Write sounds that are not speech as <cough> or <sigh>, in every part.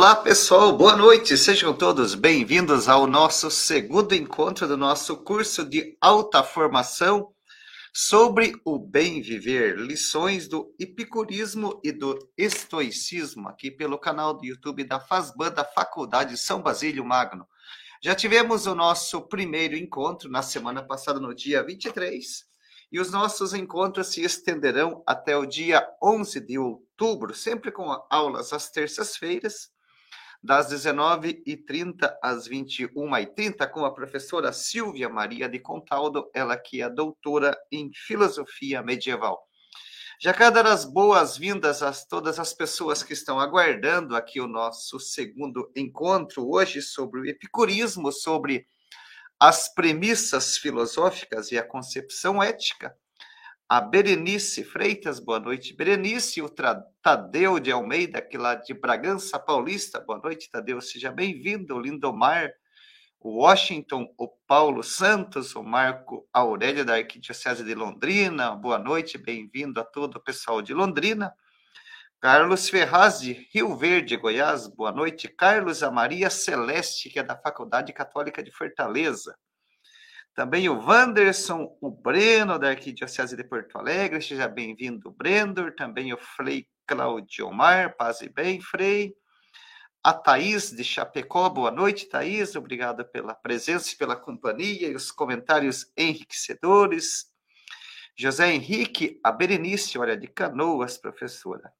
Olá, pessoal, boa noite. Sejam todos bem-vindos ao nosso segundo encontro do nosso curso de alta formação sobre o bem viver, lições do epicurismo e do estoicismo, aqui pelo canal do YouTube da Fazban da Faculdade São Basílio Magno. Já tivemos o nosso primeiro encontro na semana passada, no dia 23, e os nossos encontros se estenderão até o dia 11 de outubro, sempre com aulas às terças-feiras das 19h30 às 21h30, com a professora Silvia Maria de Contaldo, ela que é doutora em filosofia medieval. Já quero dar as boas-vindas a todas as pessoas que estão aguardando aqui o nosso segundo encontro hoje sobre o epicurismo, sobre as premissas filosóficas e a concepção ética a Berenice Freitas, boa noite. Berenice, o Tadeu de Almeida, que lá de Bragança Paulista, boa noite, Tadeu, seja bem-vindo. O Lindomar, o Washington, o Paulo Santos, o Marco Aurélio da Arquidiocese de Londrina, boa noite, bem-vindo a todo o pessoal de Londrina. Carlos Ferraz, de Rio Verde, Goiás, boa noite. Carlos Amaria Celeste, que é da Faculdade Católica de Fortaleza. Também o Wanderson, o Breno, da Arquidiocese de Porto Alegre, seja bem-vindo, Brendor. Também o Frei Claudio Mar, paz e bem, Frei. A Thaís de Chapecó, boa noite, Thaís. Obrigado pela presença e pela companhia e os comentários enriquecedores. José Henrique, a Berenice, olha, de Canoas, professora.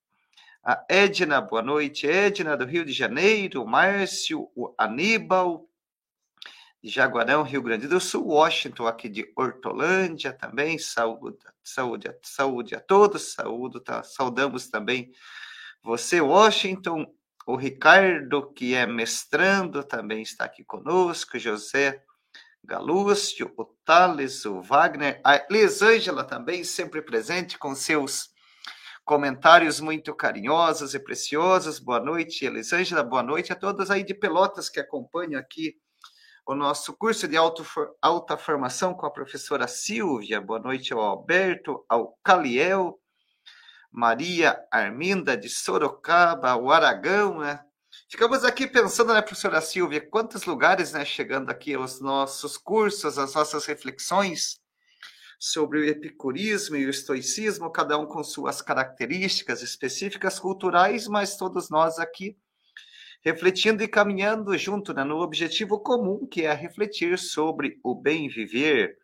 A Edna, boa noite, Edna, do Rio de Janeiro. O Márcio, o Aníbal, Jaguarão, Rio Grande do Sul, Washington, aqui de Hortolândia também, saúde, saúde, saúde a todos, saúde, tá, saudamos também você, Washington, o Ricardo, que é mestrando, também está aqui conosco, José Galúcio, o Thales, o Wagner, a Lisângela também, sempre presente com seus comentários muito carinhosos e preciosos. Boa noite, Elisângela, boa noite a todos aí de Pelotas que acompanham aqui o nosso curso de alta formação com a professora Silvia. Boa noite ao Alberto, ao Caliel, Maria Arminda de Sorocaba, o Aragão, né? Ficamos aqui pensando, né, professora Silvia, quantos lugares, né, chegando aqui os nossos cursos, as nossas reflexões sobre o epicurismo e o estoicismo, cada um com suas características específicas culturais, mas todos nós aqui refletindo e caminhando junto né, no objetivo comum, que é refletir sobre o bem viver.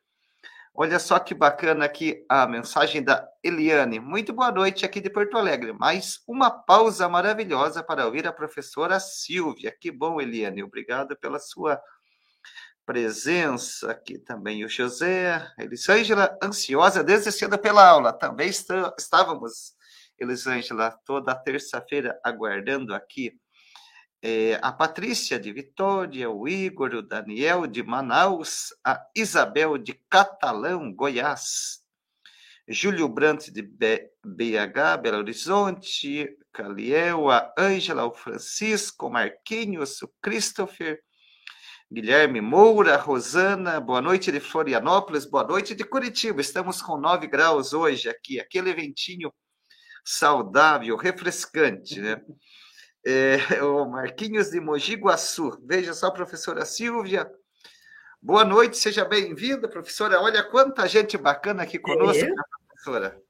Olha só que bacana aqui a mensagem da Eliane. Muito boa noite aqui de Porto Alegre. Mais uma pausa maravilhosa para ouvir a professora Silvia. Que bom, Eliane. Obrigado pela sua presença aqui também. O José, Elisângela, ansiosa desde cedo pela aula. Também estávamos, Elisângela, toda terça-feira aguardando aqui é, a Patrícia de Vitória, o Igor, o Daniel de Manaus, a Isabel de Catalão, Goiás, Júlio Brant de BH, Belo Horizonte, Caliel, a Ângela, o Francisco, Marquinhos, o Christopher, Guilherme Moura, Rosana, boa noite de Florianópolis, boa noite de Curitiba. Estamos com 9 graus hoje aqui, aquele ventinho saudável, refrescante, né? <laughs> é, <laughs> o Marquinhos de Mogi Guaçu. Veja só, professora Silvia. Boa noite, seja bem-vinda, professora. Olha quanta gente bacana aqui conosco, é. Né, professora.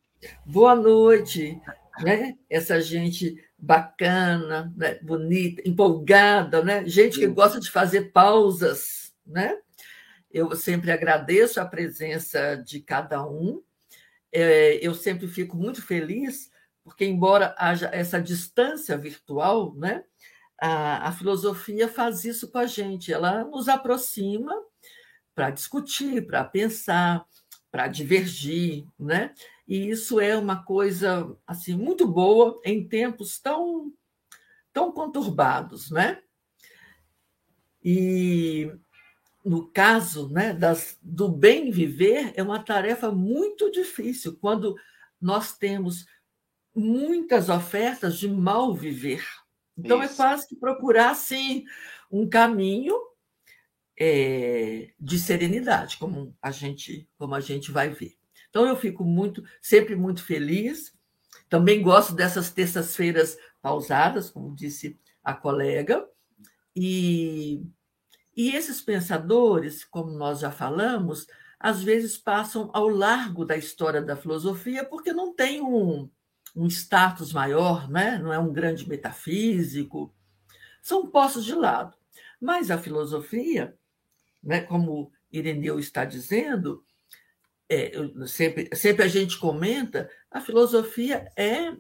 Boa noite, né? Essa gente bacana, né? bonita, empolgada, né? Gente que Sim. gosta de fazer pausas, né? Eu sempre agradeço a presença de cada um. É, eu sempre fico muito feliz porque, embora haja essa distância virtual, né, a, a filosofia faz isso com a gente, ela nos aproxima para discutir, para pensar, para divergir, né? E isso é uma coisa assim muito boa em tempos tão tão conturbados, né? E no caso, né, das, do bem viver é uma tarefa muito difícil quando nós temos muitas ofertas de mal viver. Então, é Isso. é quase que procurar, assim, um caminho é, de serenidade, como a, gente, como a gente vai ver. Então, eu fico muito, sempre muito feliz. Também gosto dessas terças-feiras pausadas, como disse a colega, e, e esses pensadores, como nós já falamos, às vezes passam ao largo da história da filosofia porque não tem um, um status maior, né? não é um grande metafísico, são postos de lado. Mas a filosofia, né, como Ireneu está dizendo, é, sempre, sempre a gente comenta, a filosofia é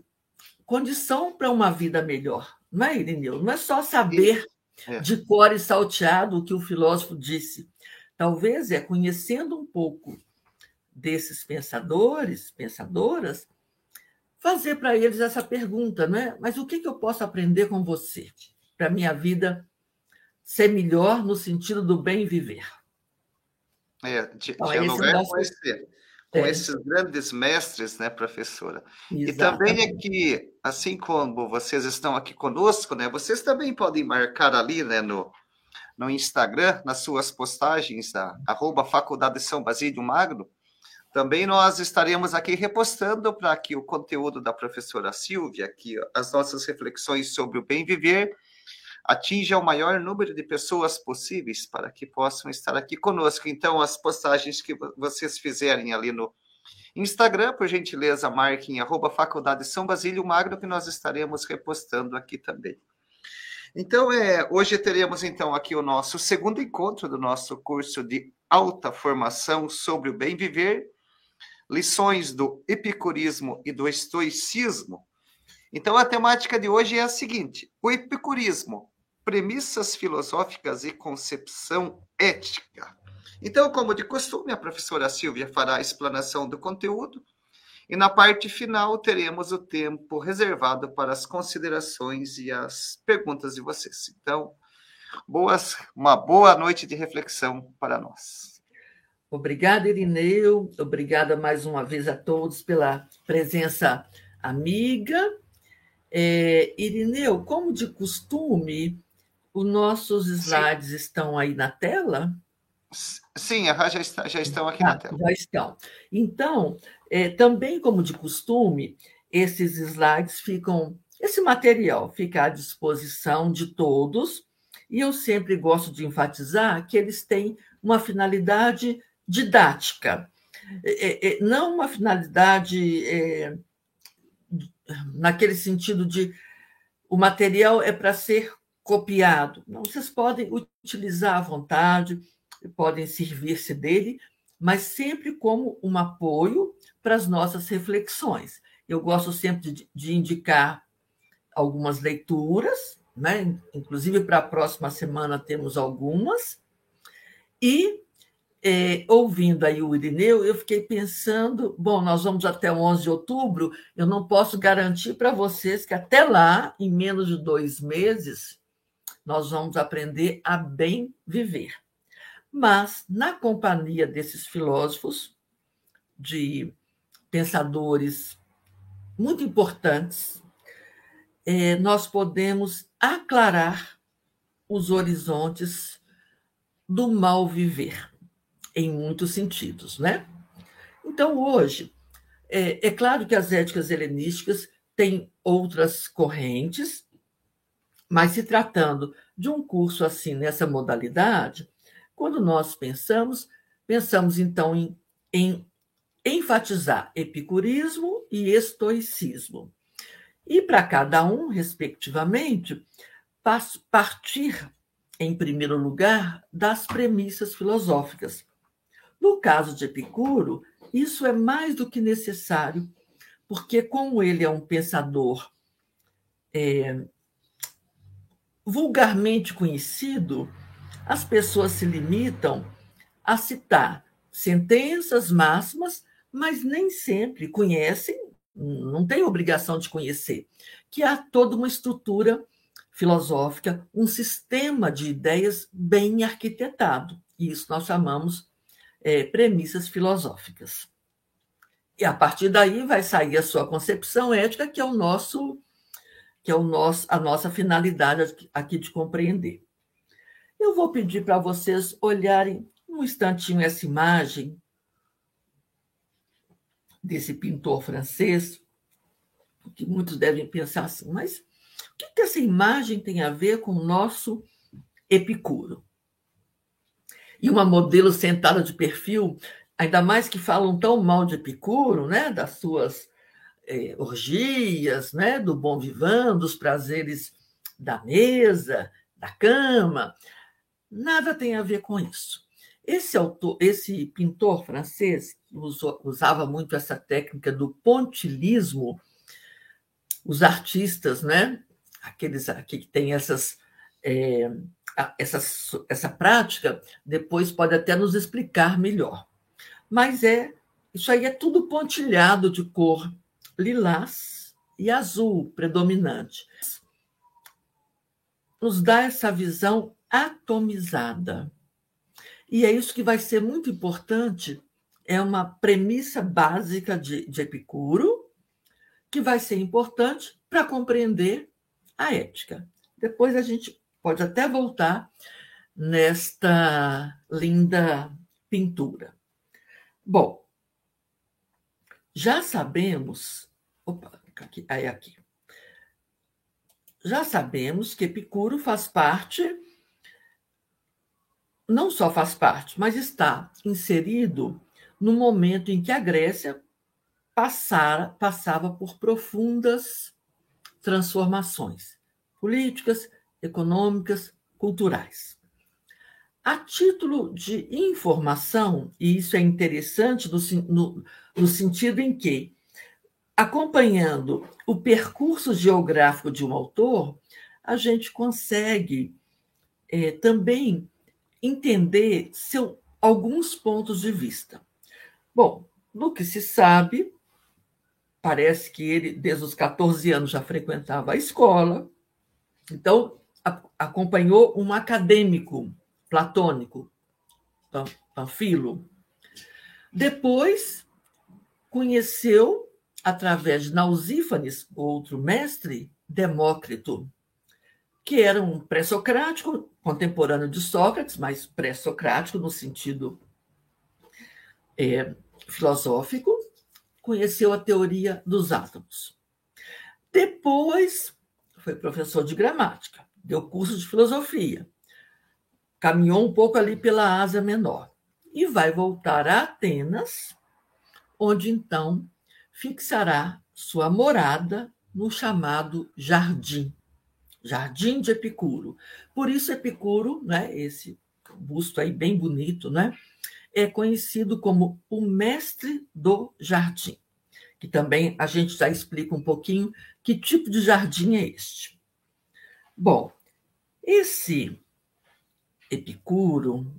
condição para uma vida melhor, não é, Ireneu? Não é só saber é. de cor e salteado o que o filósofo disse. Talvez é conhecendo um pouco desses pensadores, pensadoras, fazer para eles essa pergunta, né? Mas o que, que eu posso aprender com você para minha vida ser melhor no sentido do bem viver? É, então, dialogar nosso... com, esse, com é. esses grandes mestres, né, professora? Exatamente. E também é que, assim como vocês estão aqui conosco, né, vocês também podem marcar ali, né, no, no Instagram, nas suas postagens, a, arroba Faculdade São Basílio Magno, também nós estaremos aqui repostando para que o conteúdo da professora Silvia, aqui as nossas reflexões sobre o bem viver, atinja o maior número de pessoas possíveis para que possam estar aqui conosco. Então, as postagens que vocês fizerem ali no Instagram, por gentileza, marquem arroba Faculdade São Basílio Magno, que nós estaremos repostando aqui também. Então, é, hoje teremos então aqui o nosso segundo encontro do nosso curso de alta formação sobre o bem viver, lições do epicurismo e do estoicismo. Então, a temática de hoje é a seguinte: o epicurismo, premissas filosóficas e concepção ética. Então, como de costume, a professora Silvia fará a explanação do conteúdo e na parte final teremos o tempo reservado para as considerações e as perguntas de vocês. Então, boas, uma boa noite de reflexão para nós. Obrigada, Irineu. Obrigada mais uma vez a todos pela presença amiga. É, Irineu, como de costume, os nossos slides Sim. estão aí na tela? Sim, já, está, já estão aqui ah, na tela. Já estão. Então, é, também como de costume, esses slides ficam, esse material fica à disposição de todos, e eu sempre gosto de enfatizar que eles têm uma finalidade didática, é, é, é não uma finalidade é, naquele sentido de o material é para ser copiado. Não, vocês podem utilizar à vontade, podem servir-se dele, mas sempre como um apoio para as nossas reflexões. Eu gosto sempre de, de indicar algumas leituras, né? inclusive para a próxima semana temos algumas, e é, ouvindo aí o Irineu, eu fiquei pensando, bom, nós vamos até o 11 de outubro, eu não posso garantir para vocês que até lá, em menos de dois meses, nós vamos aprender a bem viver. Mas, na companhia desses filósofos, de pensadores muito importantes, é, nós podemos aclarar os horizontes do mal viver, em muitos sentidos, né? Então, hoje, é, é claro que as éticas helenísticas têm outras correntes, mas se tratando de um curso assim, nessa modalidade, quando nós pensamos, pensamos então em, em enfatizar epicurismo e estoicismo. E para cada um, respectivamente, partir, em primeiro lugar, das premissas filosóficas. No caso de Epicuro, isso é mais do que necessário, porque, como ele é um pensador é, vulgarmente conhecido, as pessoas se limitam a citar sentenças máximas, mas nem sempre conhecem, não tem obrigação de conhecer, que há toda uma estrutura filosófica, um sistema de ideias bem arquitetado. E isso nós chamamos é, premissas filosóficas. E a partir daí vai sair a sua concepção ética, que é o nosso, que é o nosso, a nossa finalidade aqui de compreender. Eu vou pedir para vocês olharem um instantinho essa imagem desse pintor francês, que muitos devem pensar assim, mas O que, que essa imagem tem a ver com o nosso Epicuro? E uma modelo sentada de perfil, ainda mais que falam tão mal de Epicuro, né, das suas eh, orgias, né, do bom vivant, dos prazeres da mesa, da cama. Nada tem a ver com isso. Esse autor, esse pintor francês usava muito essa técnica do pontilismo, os artistas, né? Aqueles que têm essas, é, essas, essa prática, depois pode até nos explicar melhor. Mas é isso aí é tudo pontilhado de cor lilás e azul predominante. Nos dá essa visão atomizada e é isso que vai ser muito importante, é uma premissa básica de, de Epicuro, que vai ser importante para compreender a ética. Depois a gente pode até voltar nesta linda pintura. Bom, já sabemos. Opa, aqui, aí aqui. Já sabemos que Epicuro faz parte não só faz parte, mas está inserido no momento em que a Grécia passara, passava por profundas transformações políticas, econômicas, culturais. A título de informação, e isso é interessante no, no, no sentido em que, acompanhando o percurso geográfico de um autor, a gente consegue é, também entender seu, alguns pontos de vista. Bom, no que se sabe, parece que ele, desde os 14 anos, já frequentava a escola, então acompanhou um acadêmico platônico, Panfilo. Depois conheceu, através de Nausífanes, outro mestre, Demócrito, que era um pré-socrático, contemporâneo de Sócrates, mas pré-socrático no sentido é, filosófico, conheceu a teoria dos átomos. Depois foi professor de gramática, deu curso de filosofia, caminhou um pouco ali pela Ásia Menor e vai voltar a Atenas, onde então fixará sua morada no chamado Jardim Jardim de Epicuro. Por isso, Epicuro, né, esse busto aí bem bonito, né, é conhecido como o mestre do jardim, que também a gente já explica um pouquinho que tipo de jardim é este. Bom, esse Epicuro,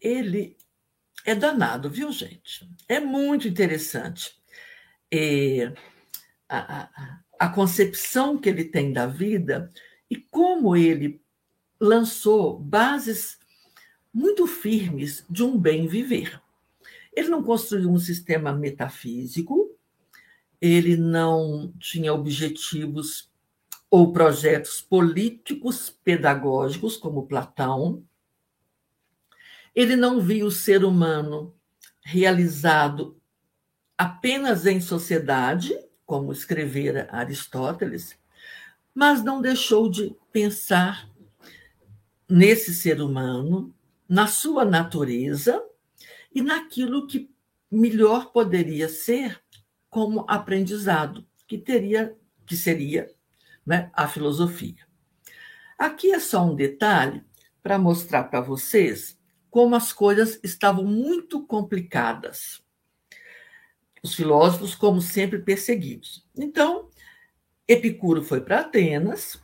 ele é danado, viu, gente? É muito interessante. É, a, a, a concepção que ele tem da vida e como ele lançou bases muito firmes de um bem viver. Ele não construiu um sistema metafísico, ele não tinha objetivos ou projetos políticos pedagógicos, como Platão. Ele não viu o ser humano realizado apenas em sociedade, como escrevera Aristóteles, mas não deixou de pensar nesse ser humano, na sua natureza e naquilo que melhor poderia ser como aprendizado, que teria que seria né, a filosofia. Aqui é só um detalhe para mostrar para vocês como as coisas estavam muito complicadas os filósofos, como sempre, perseguidos. Então, Epicuro foi para Atenas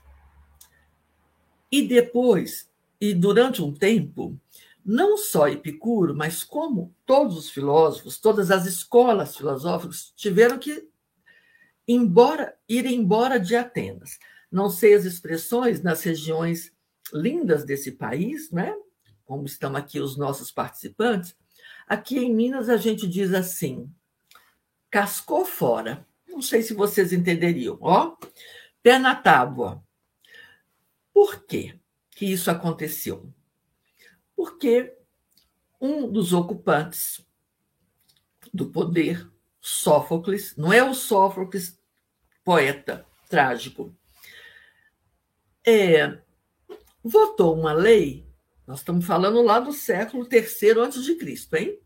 e depois, e durante um tempo, não só Epicuro, mas como todos os filósofos, todas as escolas filosóficas tiveram que embora, ir embora de Atenas. Não sei as expressões nas regiões lindas desse país, né? como estão aqui os nossos participantes. Aqui em Minas a gente diz assim: cascou fora. Não sei se vocês entenderiam. Ó, pé na tábua. Por quê que isso aconteceu? Porque um dos ocupantes do poder, Sófocles, não é o Sófocles poeta trágico, é, votou uma lei, nós estamos falando lá do século III antes de Cristo, hein?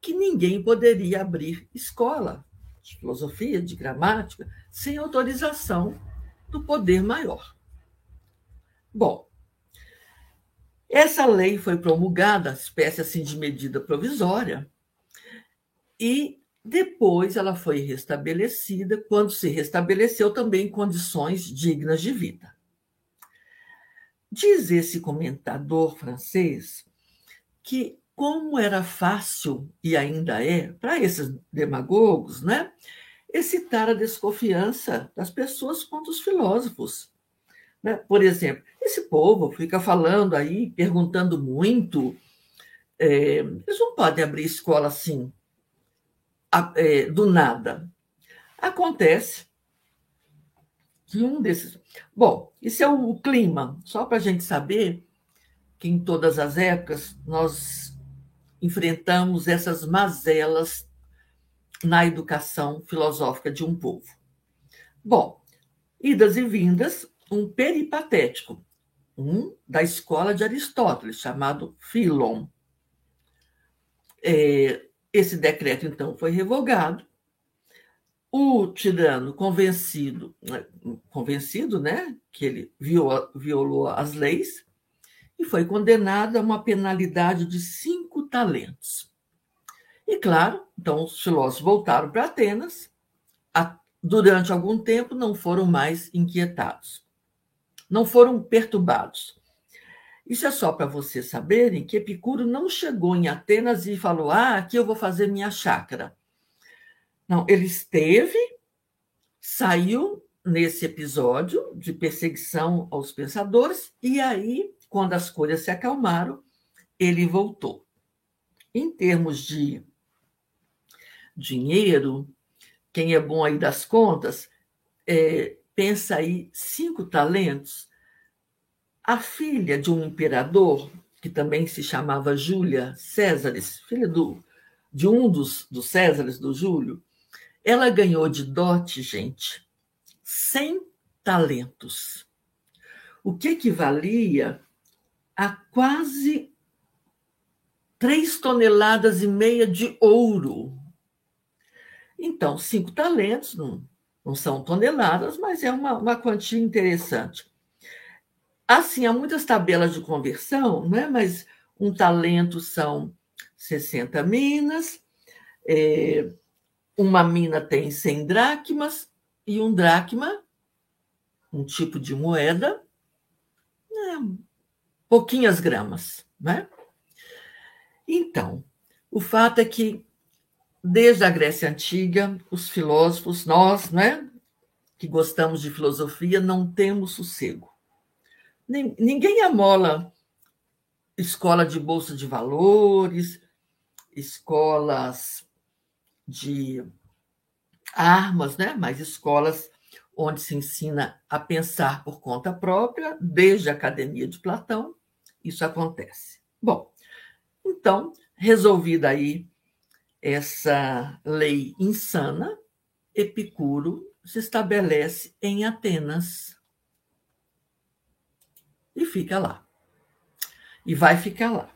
Que ninguém poderia abrir escola de filosofia, de gramática, sem autorização do poder maior. Bom, essa lei foi promulgada, espécie assim de medida provisória, e depois ela foi restabelecida quando se restabeleceu também condições dignas de vida. Diz esse comentador francês que como era fácil e ainda é para esses demagogos, né, excitar a desconfiança das pessoas contra os filósofos. Né? Por exemplo, esse povo fica falando aí, perguntando muito, é, eles não podem abrir escola assim, é, do nada. Acontece que um desses. Bom, isso é o clima, só para a gente saber que em todas as épocas nós enfrentamos essas mazelas na educação filosófica de um povo. Bom, idas e vindas, um peripatético, um da escola de Aristóteles, chamado Philon. É, esse decreto, então, foi revogado. O tirano convencido, né, convencido, né, que ele violou, violou as leis, e foi condenado a uma penalidade de cinco talentos. E claro, então os filósofos voltaram para Atenas. Durante algum tempo não foram mais inquietados, não foram perturbados. Isso é só para vocês saberem que Epicuro não chegou em Atenas e falou: Ah, aqui eu vou fazer minha chácara. Não, ele esteve, saiu nesse episódio de perseguição aos pensadores, e aí, quando as coisas se acalmaram, ele voltou. Em termos de dinheiro, quem é bom aí das contas, é, pensa aí cinco talentos a filha de um imperador, que também se chamava Júlia Césares, filha do, de um dos, dos Césares, do Júlio, ela ganhou de dote, gente, 100 talentos, o que equivalia a quase 3 toneladas e meia de ouro. Então, cinco talentos não, não são toneladas, mas é uma, uma quantia interessante. Assim, há muitas tabelas de conversão, né? mas um talento são 60 minas, é, uma mina tem 100 dracmas, e um dracma, um tipo de moeda, é, pouquinhas gramas. Né? Então, o fato é que, desde a Grécia Antiga, os filósofos, nós, né, que gostamos de filosofia, não temos sossego. Ninguém amola escola de bolsa de valores, escolas de armas, né? mas escolas onde se ensina a pensar por conta própria, desde a Academia de Platão, isso acontece. Bom, então, resolvida aí essa lei insana, Epicuro se estabelece em Atenas e fica lá. E vai ficar lá.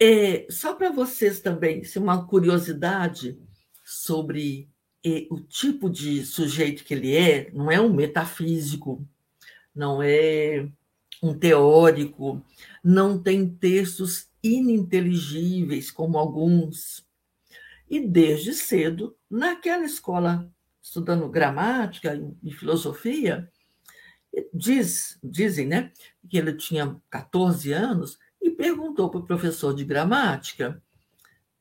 É, só para vocês também, se uma curiosidade sobre é, o tipo de sujeito que ele é, não é um metafísico, não é um teórico, não tem textos ininteligíveis como alguns. E desde cedo, naquela escola, estudando gramática e filosofia, Diz, dizem né, que ele tinha 14 anos e perguntou para o professor de gramática.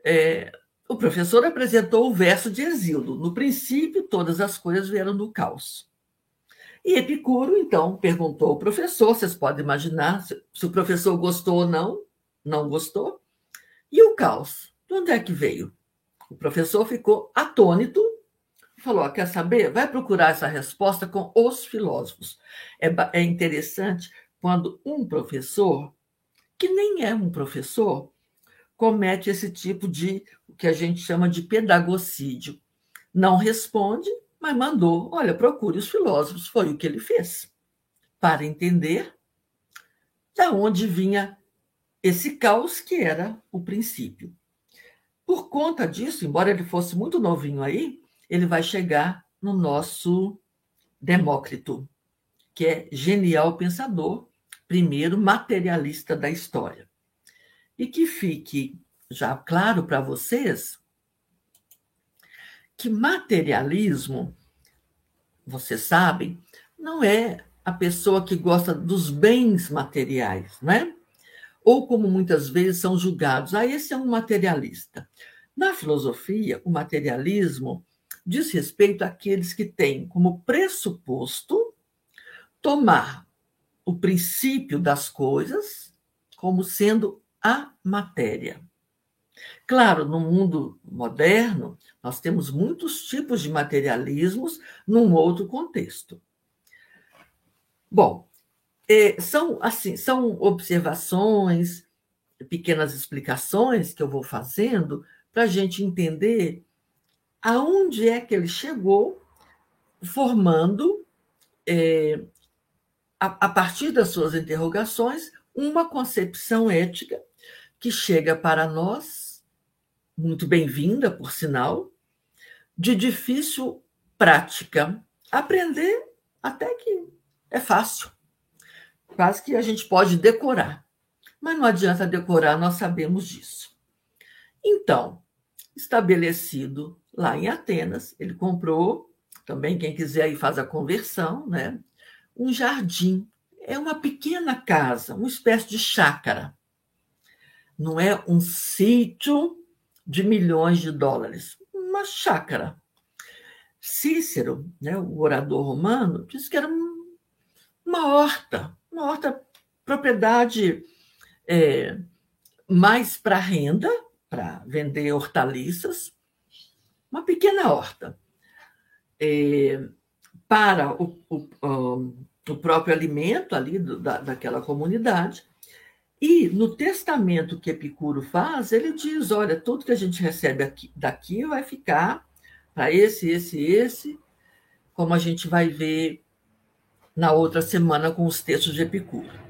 É, o professor apresentou o verso de Exílio. No princípio, todas as coisas vieram do caos. E Epicuro, então, perguntou ao professor, vocês podem imaginar se, se o professor gostou ou não, não gostou. E o caos? De onde é que veio? O professor ficou atônito falou: quer saber? Vai procurar essa resposta com os filósofos. É, é interessante quando um professor, que nem é um professor, comete esse tipo de o que a gente chama de pedagocídio. Não responde, mas mandou, olha, procure os filósofos, foi o que ele fez, para entender de onde vinha esse caos que era o princípio. Por conta disso, embora ele fosse muito novinho aí, ele vai chegar no nosso Demócrito, que é genial pensador, primeiro materialista da história. E que fique já claro para vocês que materialismo, vocês sabem, não é a pessoa que gosta dos bens materiais, né? Ou como muitas vezes são julgados, ah, esse é um materialista. Na filosofia, o materialismo diz respeito àqueles que têm como pressuposto tomar o princípio das coisas como sendo a matéria. Claro, no mundo moderno, nós temos muitos tipos de materialismos num outro contexto. Bom, é, são assim, são observações, pequenas explicações que eu vou fazendo para a gente entender aonde é que ele chegou, formando, é, a, a partir das suas interrogações, uma concepção ética que chega para nós, muito bem-vinda, por sinal, de difícil prática. Aprender até que é fácil. Quase que a gente pode decorar. Mas não adianta decorar, nós sabemos disso. Então, estabelecido lá em Atenas, ele comprou, também quem quiser aí faz a conversão, né? Um jardim. É uma pequena casa, uma espécie de chácara. Não é um sítio de milhões de dólares, uma chácara. Cícero, né, o orador romano, disse que era uma horta, uma horta, propriedade é, mais para renda, para vender hortaliças, uma pequena horta. É, para o, o, o, próprio alimento ali do, da, daquela comunidade. E no testamento que Epicuro faz, ele diz: olha, tudo que a gente recebe aqui, daqui vai ficar para esse, esse, esse, como a gente vai ver na outra semana com os textos de Epicuro.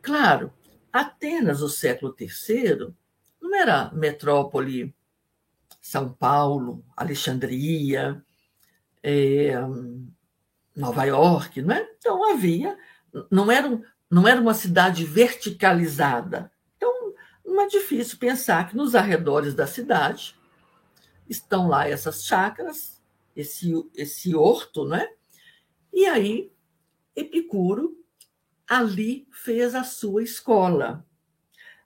Claro, Atenas, o século III, não era metrópole São Paulo, Alexandria, é, Nova York, não é? Então havia, não era, não era uma cidade verticalizada. Então não é difícil pensar que nos arredores da cidade estão lá essas chácaras, esse, esse horto, não é? E aí, Epicuro ali fez a sua escola.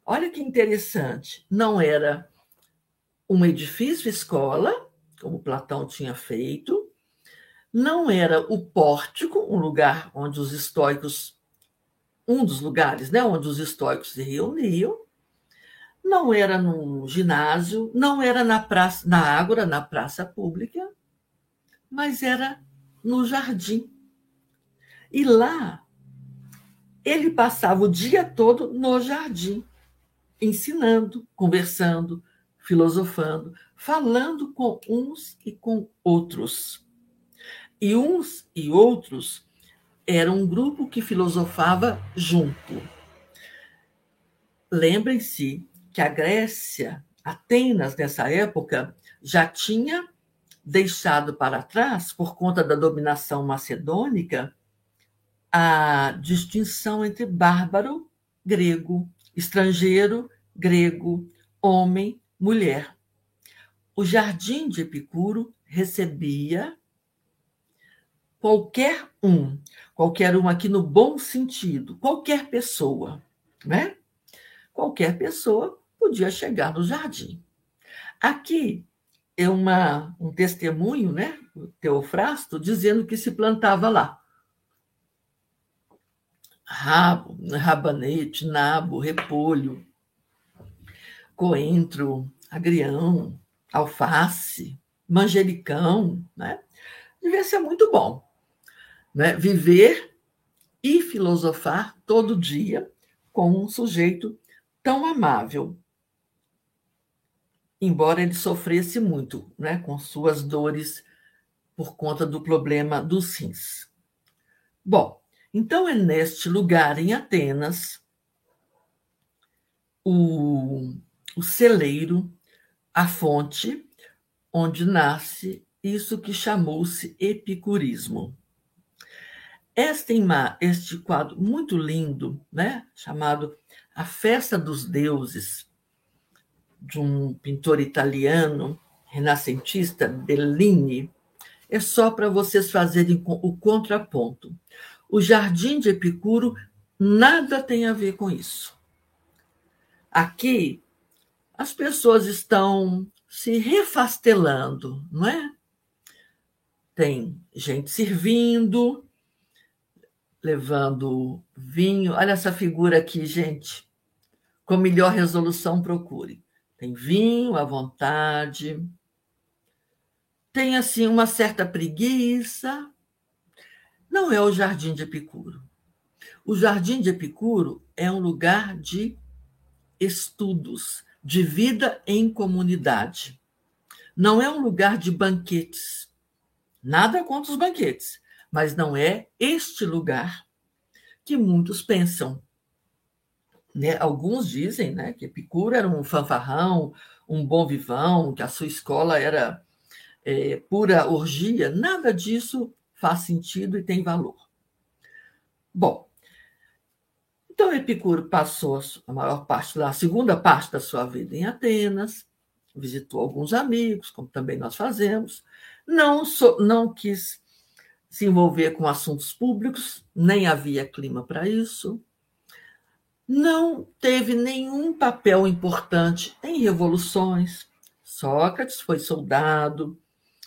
Olha que interessante, não era um edifício escola, como Platão tinha feito, não era o pórtico, um lugar onde os estoicos, um dos lugares né, onde os estoicos se reuniam, não era num ginásio, não era na praça, na ágora, na praça pública, mas era no jardim. E lá, ele passava o dia todo no jardim, ensinando, conversando, filosofando, falando com uns e com outros. E uns e outros eram um grupo que filosofava junto. Lembrem-se que a Grécia, Atenas, nessa época, já tinha deixado para trás, por conta da dominação macedônica, a distinção entre bárbaro, grego, estrangeiro, grego, homem, mulher. O jardim de Epicuro recebia qualquer um, qualquer um aqui no bom sentido, qualquer pessoa, né? Qualquer pessoa podia chegar no jardim. Aqui é uma, um testemunho, né? O Teofrasto, dizendo que se plantava lá rabo, rabanete, nabo, repolho, coentro, agrião, alface, manjericão, né? Devia ser muito bom, né? Viver e filosofar todo dia com um sujeito tão amável, embora ele sofresse muito, né? Com suas dores por conta do problema dos rins. Bom, então é neste lugar, em Atenas, o, o celeiro, a fonte, onde nasce isso que chamou-se epicurismo. Este, este quadro muito lindo, né, chamado A Festa dos Deuses, de um pintor italiano, renascentista, Bellini, é só para vocês fazerem o contraponto. O Jardim de Epicuro nada tem a ver com isso. Aqui, as pessoas estão se refastelando, não é? Tem gente servindo, levando vinho. Olha essa figura aqui, gente. Com melhor resolução, procure. Tem vinho à vontade. Tem, assim, uma certa preguiça. Não é o Jardim de Epicuro. O Jardim de Epicuro é um lugar de estudos, de vida em comunidade. Não é um lugar de banquetes. Nada contra os banquetes, mas não é este lugar que muitos pensam. Né? Alguns dizem né, que Epicuro era um fanfarrão, um bom vivão, que a sua escola era é, pura orgia. Nada disso faz sentido e tem valor. Bom, então Epicuro passou a maior parte a segunda parte da sua vida em Atenas, visitou alguns amigos, como também nós fazemos, não, so, não quis se envolver com assuntos públicos, nem havia clima para isso. Não teve nenhum papel importante em revoluções. Sócrates foi soldado,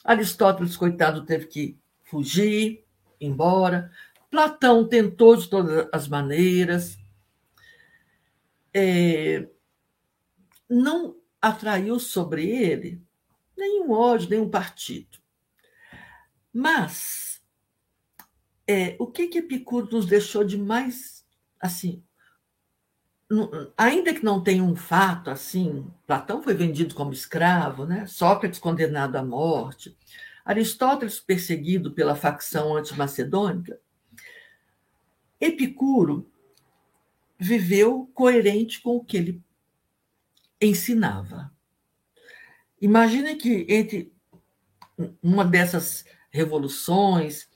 Aristóteles, coitado, teve que fugir, embora. Platão tentou de todas as maneiras. É, não atraiu sobre ele nenhum ódio, nenhum partido. Mas é, o que que Epicuro nos deixou de mais assim? Ainda que não tenha um fato assim, Platão foi vendido como escravo, né? Sócrates condenado à morte, Aristóteles perseguido pela facção antimacedônica, Epicuro viveu coerente com o que ele ensinava. Imagine que entre uma dessas revoluções,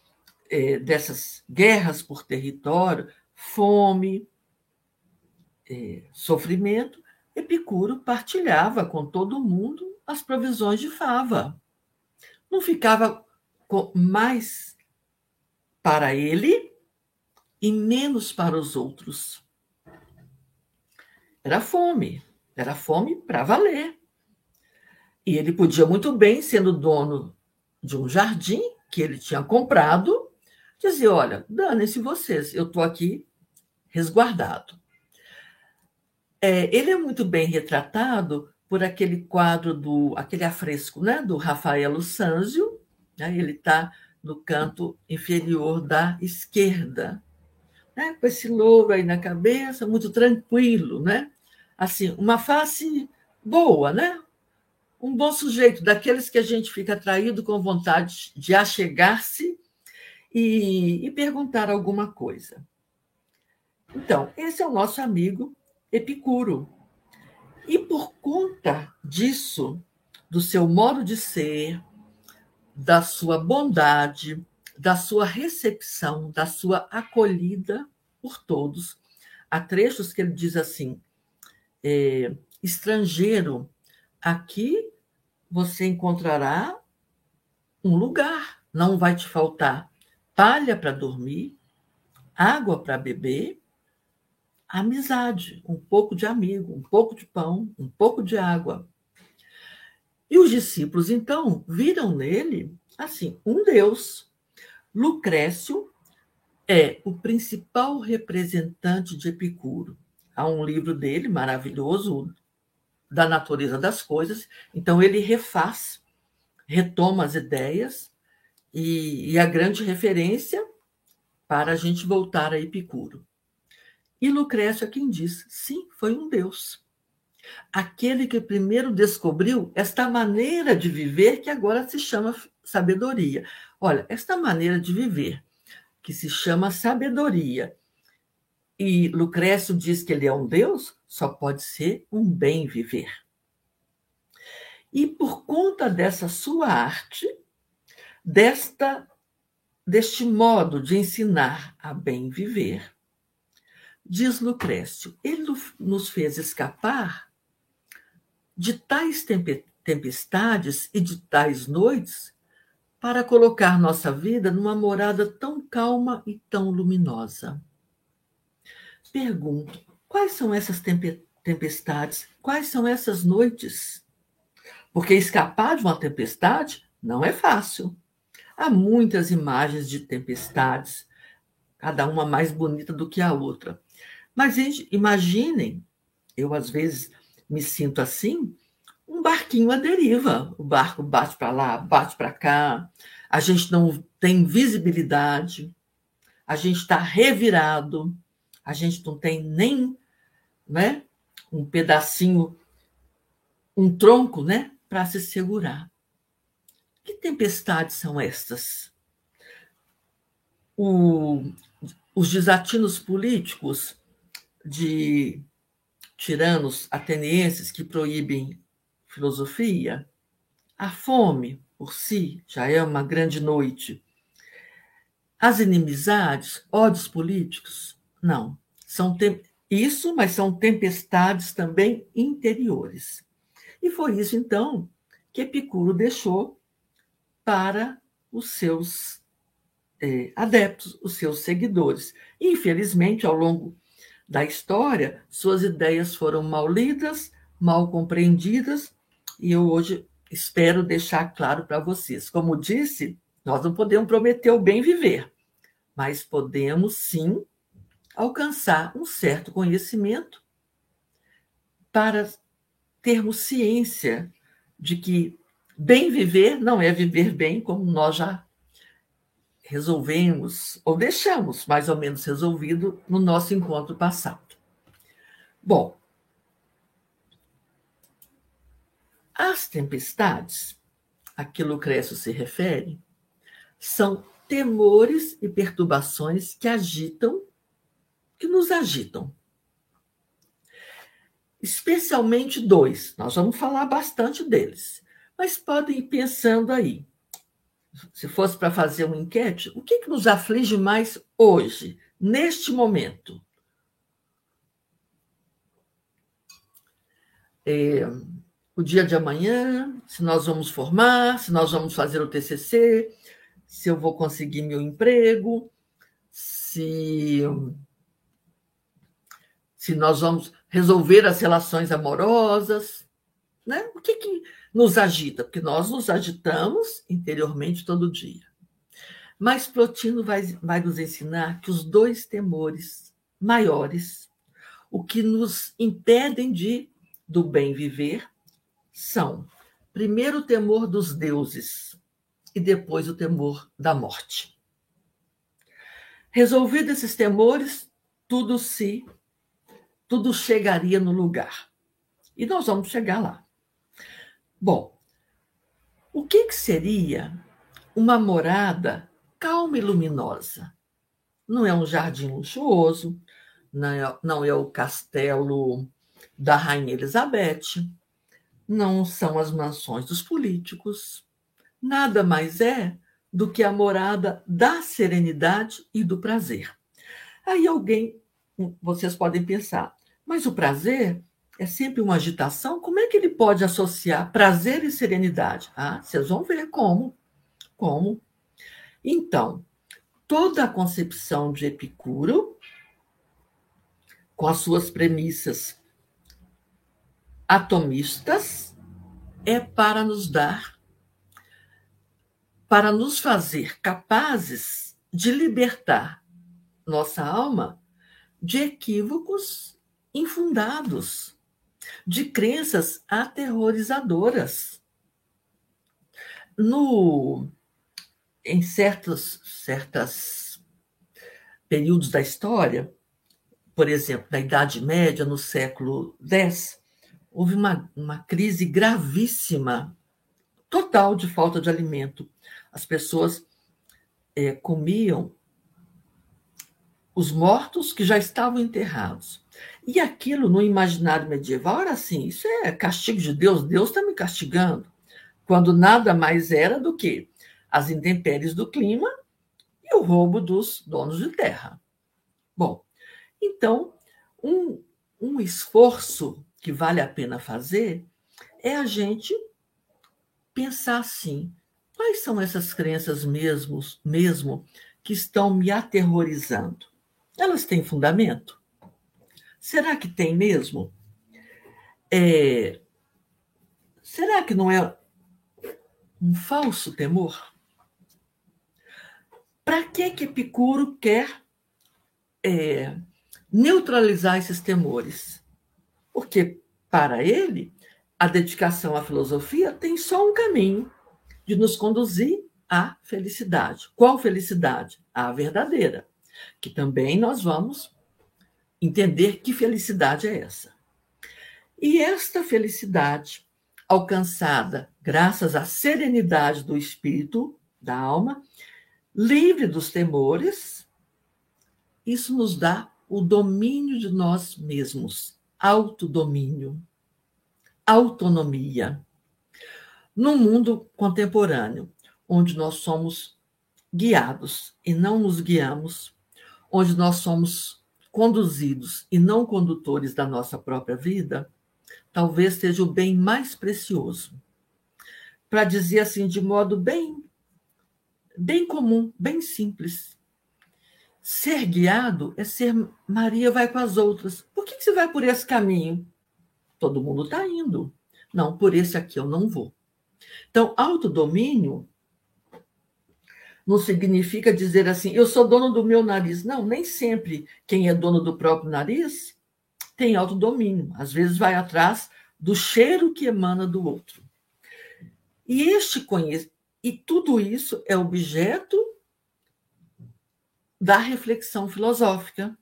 é, dessas guerras por território, fome, é, sofrimento, Epicuro partilhava com todo mundo as provisões de fava. Não ficava mais para ele e menos para os outros. Era fome, era fome para valer. E ele podia muito bem, sendo dono de um jardim que ele tinha comprado, dizer: olha, dane-se vocês, eu estou aqui resguardado. É, ele é muito bem retratado por aquele quadro do aquele afresco, né, do Rafael Sanzio. Né, ele está no canto inferior da esquerda, né, com esse louro aí na cabeça, muito tranquilo, né? Assim, uma face boa, né? um bom sujeito, daqueles que a gente fica atraído com vontade de achegar-se e, e perguntar alguma coisa. Então, esse é o nosso amigo Epicuro. E por conta disso, do seu modo de ser, da sua bondade, da sua recepção, da sua acolhida por todos, há trechos que ele diz assim: é, estrangeiro, aqui você encontrará um lugar, não vai te faltar palha para dormir, água para beber, amizade, um pouco de amigo, um pouco de pão, um pouco de água. E os discípulos, então, viram nele, assim, um Deus. Lucrécio é o principal representante de Epicuro. Há um livro dele maravilhoso, da natureza das coisas. Então, ele refaz, retoma as ideias e, e a grande referência para a gente voltar a Epicuro. E Lucrécio é quem diz: sim, foi um Deus. Aquele que primeiro descobriu esta maneira de viver que agora se chama sabedoria. Olha, esta maneira de viver, que se chama sabedoria, e Lucrécio diz que ele é um Deus, só pode ser um bem viver. E por conta dessa sua arte, desta deste modo de ensinar a bem viver, diz Lucrécio, ele nos fez escapar de tais tempestades e de tais noites para colocar nossa vida numa morada tão calma e tão luminosa. Pergunto: quais são essas tempestades? Quais são essas noites? Porque escapar de uma tempestade não é fácil. Há muitas imagens de tempestades, cada uma mais bonita do que a outra. Mas imaginem, eu às vezes me sinto assim, um barquinho à deriva. O barco bate para lá, bate para cá, a gente não tem visibilidade, a gente está revirado, a gente não tem nem né, um pedacinho, um tronco né, para se segurar. Que tempestades são estas? O, os desatinos políticos de tiranos atenienses que proíbem filosofia, a fome por si já é uma grande noite. As inimizades, ódios políticos, não. São isso, mas são tempestades também interiores. E foi isso, então, que Epicuro deixou para os seus é, adeptos, os seus seguidores. Infelizmente, ao longo da história, suas ideias foram mal lidas, mal compreendidas e eu hoje espero deixar claro para vocês. Como disse, nós não podemos prometer o bem viver, mas podemos sim alcançar um certo conhecimento para termos ciência de que bem viver não é viver bem como nós já resolvemos ou deixamos mais ou menos resolvido no nosso encontro passado. Bom, As tempestades, a que Lucrécio se refere, são temores e perturbações que agitam, que nos agitam. Especialmente dois, nós vamos falar bastante deles, mas podem ir pensando aí. Se fosse para fazer uma enquete, o que, que nos aflige mais hoje, neste momento? É, o dia de amanhã, se nós vamos formar, se nós vamos fazer o TCC, se eu vou conseguir meu emprego, se se nós vamos resolver as relações amorosas, né? O que que nos agita? Porque nós nos agitamos interiormente todo dia. Mas Plotino vai, vai nos ensinar que os dois temores maiores, o que nos impedem de do bem viver, são, primeiro, o temor dos deuses e depois o temor da morte. Resolvidos esses temores, tudo se tudo chegaria no lugar. E nós vamos chegar lá. Bom, o que, que seria uma morada calma e luminosa? Não é um jardim luxuoso, não é, não é o castelo da Rainha Elizabeth, não são as mansões dos políticos, nada mais é do que a morada da serenidade e do prazer. Aí alguém, vocês podem pensar, mas o prazer é sempre uma agitação, como é que ele pode associar prazer e serenidade? Ah, vocês vão ver como. Como? Então, toda a concepção de Epicuro, com as suas premissas atomistas é para nos dar, para nos fazer capazes de libertar nossa alma de equívocos infundados, de crenças aterrorizadoras. No, em certos certas períodos da história, por exemplo, na Idade Média, no século X, houve uma, uma crise gravíssima total de falta de alimento. As pessoas é, comiam os mortos que já estavam enterrados. E aquilo no imaginário medieval era assim: isso é castigo de Deus, Deus está me castigando. Quando nada mais era do que as intempéries do clima e o roubo dos donos de terra. Bom, então, um, um esforço que vale a pena fazer é a gente pensar assim: quais são essas crenças mesmos, mesmo que estão me aterrorizando? Elas têm fundamento? Será que tem mesmo? É, será que não é um falso temor? Para que que Epicuro quer é, neutralizar esses temores? Porque para ele a dedicação à filosofia tem só um caminho de nos conduzir à felicidade. Qual felicidade? A verdadeira, que também nós vamos entender que felicidade é essa. E esta felicidade, alcançada graças à serenidade do espírito, da alma, livre dos temores, isso nos dá o domínio de nós mesmos, autodomínio autonomia. No mundo contemporâneo, onde nós somos guiados e não nos guiamos, onde nós somos conduzidos e não condutores da nossa própria vida, talvez seja o bem mais precioso. Para dizer assim, de modo bem, bem comum, bem simples. Ser guiado é ser Maria vai com as outras. Por que você vai por esse caminho? Todo mundo está indo. Não, por esse aqui eu não vou. Então, autodomínio não significa dizer assim, eu sou dono do meu nariz. Não, nem sempre quem é dono do próprio nariz tem autodomínio. Às vezes vai atrás do cheiro que emana do outro. E este conhecimento, e tudo isso é objeto da reflexão filosófica,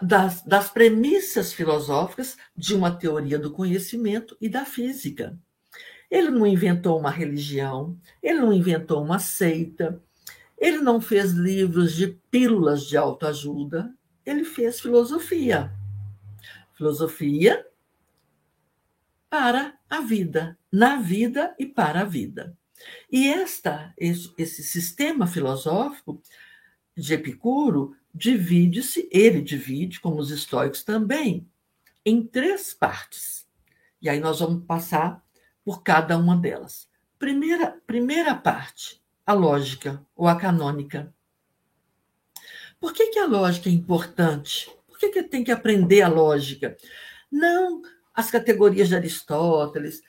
das, das premissas filosóficas de uma teoria do conhecimento e da física. Ele não inventou uma religião, ele não inventou uma seita, ele não fez livros de pílulas de autoajuda, ele fez filosofia. Filosofia para a vida, na vida e para a vida. E esta, esse, esse sistema filosófico de Epicuro divide-se, ele divide, como os estoicos também, em três partes. E aí nós vamos passar por cada uma delas. Primeira, primeira parte, a lógica ou a canônica. Por que, que a lógica é importante? Por que, que tem que aprender a lógica? Não as categorias de Aristóteles,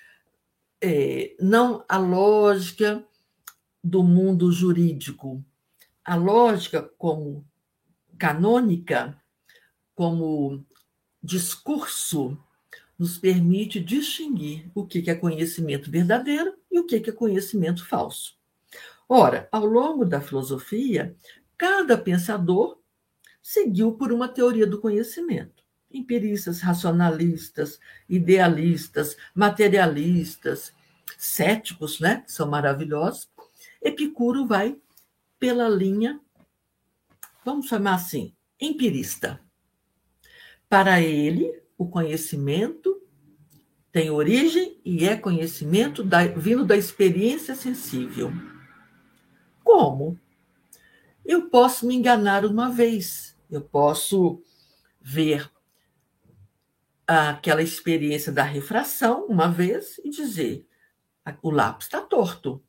é, não a lógica do mundo jurídico. A lógica como canônica, como discurso, nos permite distinguir o que é conhecimento verdadeiro e o que é conhecimento falso. Ora, ao longo da filosofia, cada pensador seguiu por uma teoria do conhecimento. Empiristas, racionalistas, idealistas, materialistas, céticos, né, são maravilhosos. Epicuro vai pela linha vamos chamar assim, empirista. Para ele, o conhecimento tem origem e é conhecimento da, vindo da experiência sensível. Como? Eu posso me enganar uma vez, eu posso ver aquela experiência da refração uma vez e dizer: o lápis está torto.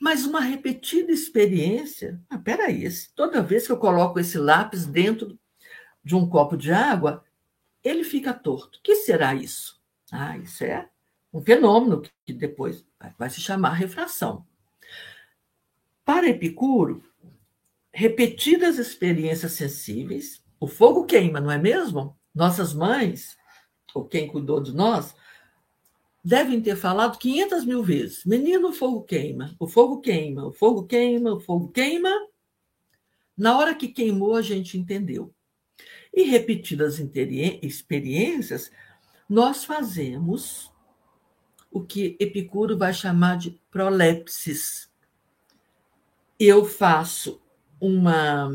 Mas uma repetida experiência. Ah, peraí, toda vez que eu coloco esse lápis dentro de um copo de água, ele fica torto. O que será isso? Ah, isso é um fenômeno que depois vai se chamar refração. Para Epicuro, repetidas experiências sensíveis, o fogo queima, não é mesmo? Nossas mães, ou quem cuidou de nós, devem ter falado 500 mil vezes: menino, o fogo queima, o fogo queima, o fogo queima, o fogo queima. Na hora que queimou, a gente entendeu. E repetidas experiências, nós fazemos o que Epicuro vai chamar de prolepsis. Eu faço uma.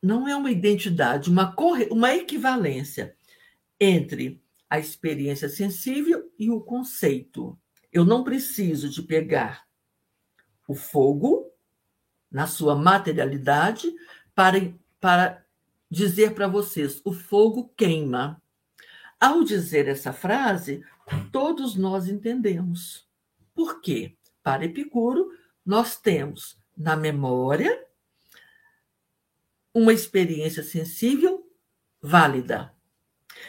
Não é uma identidade, uma, corre, uma equivalência entre a experiência sensível e o conceito. Eu não preciso de pegar o fogo na sua materialidade para, para dizer para vocês: o fogo queima. Ao dizer essa frase, todos nós entendemos. Por quê? Para Epicuro, nós temos na memória uma experiência sensível válida.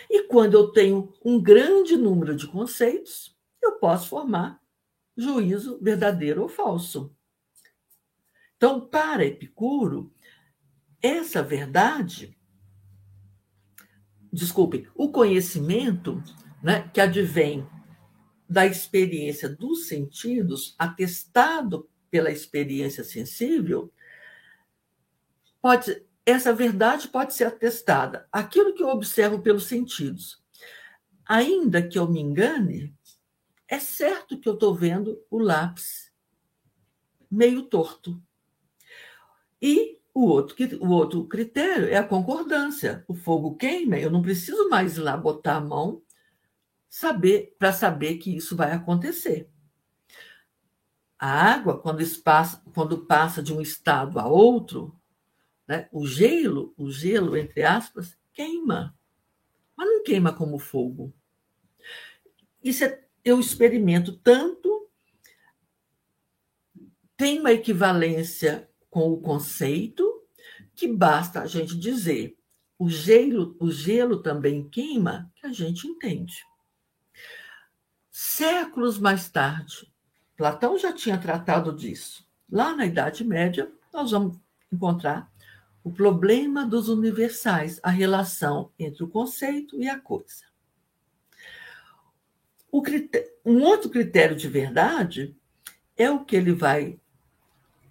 E quando eu tenho um grande número de conceitos, eu posso formar juízo verdadeiro ou falso. Então, para Epicuro, essa verdade, desculpe, o conhecimento né, que advém da experiência dos sentidos, atestado pela experiência sensível, pode essa verdade pode ser atestada. Aquilo que eu observo pelos sentidos, ainda que eu me engane, é certo que eu estou vendo o lápis meio torto. E o outro, o outro critério é a concordância. O fogo queima, eu não preciso mais ir lá botar a mão saber para saber que isso vai acontecer. A água, quando, espaço, quando passa de um estado a outro, né, o gelo, o gelo, entre aspas, queima. Mas não queima como fogo. Isso é, eu experimento tanto, tem uma equivalência com o conceito, que basta a gente dizer o gelo, o gelo também queima, que a gente entende. Séculos mais tarde, Platão já tinha tratado disso. Lá na Idade Média, nós vamos encontrar o problema dos universais, a relação entre o conceito e a coisa. um outro critério de verdade é o que ele vai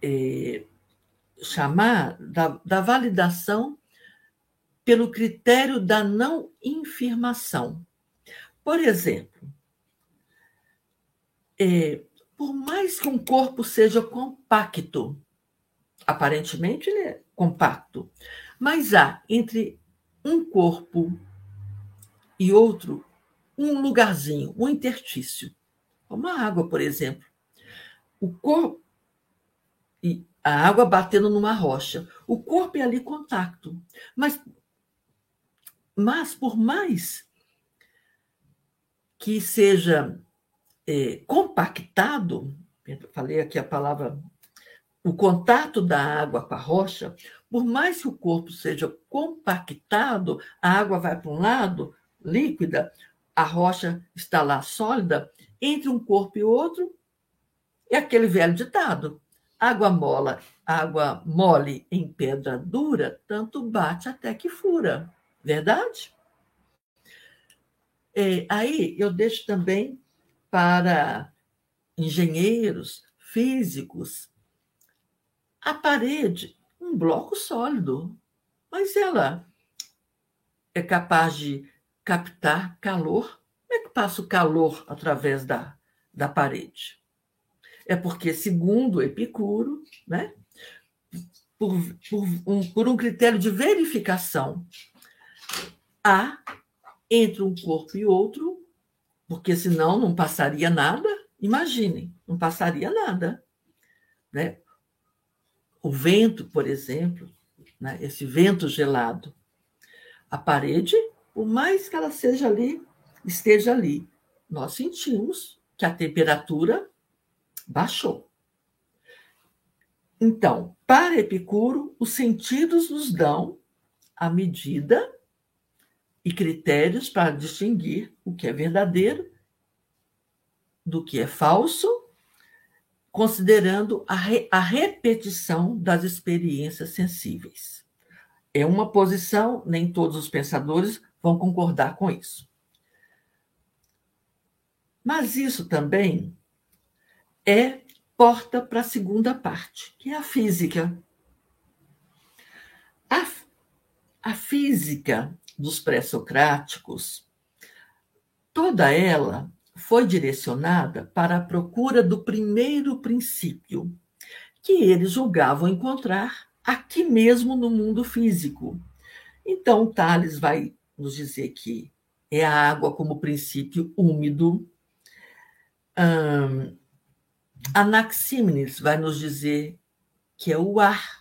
é, chamar da, da validação pelo critério da não infirmação. Por exemplo, é, por mais que um corpo seja compacto, aparentemente ele é compacto, mas há entre um corpo e outro um lugarzinho, um interstício, como a água, por exemplo. O corpo e a água batendo numa rocha, o corpo é ali contato, mas mas por mais que seja é, compactado, falei aqui a palavra, o contato da água com a rocha, por mais que o corpo seja compactado, a água vai para um lado, líquida, a rocha está lá sólida, entre um corpo e outro, é aquele velho ditado: água mola, água mole em pedra dura, tanto bate até que fura. Verdade? É, aí eu deixo também para engenheiros, físicos. A parede, um bloco sólido, mas ela é capaz de captar calor. Como é que passa o calor através da, da parede? É porque, segundo Epicuro, né, por, por, um, por um critério de verificação, há entre um corpo e outro porque senão não passaria nada. Imaginem, não passaria nada. Né? O vento, por exemplo, né? esse vento gelado, a parede, por mais que ela seja ali, esteja ali, nós sentimos que a temperatura baixou. Então, para Epicuro, os sentidos nos dão a medida e critérios para distinguir o que é verdadeiro do que é falso, considerando a, re, a repetição das experiências sensíveis. É uma posição, nem todos os pensadores vão concordar com isso. Mas isso também é porta para a segunda parte, que é a física. A, a física dos pré-socráticos, toda ela foi direcionada para a procura do primeiro princípio, que eles julgavam encontrar aqui mesmo no mundo físico. Então, Tales vai nos dizer que é a água como princípio úmido. Um, Anaxímenes vai nos dizer que é o ar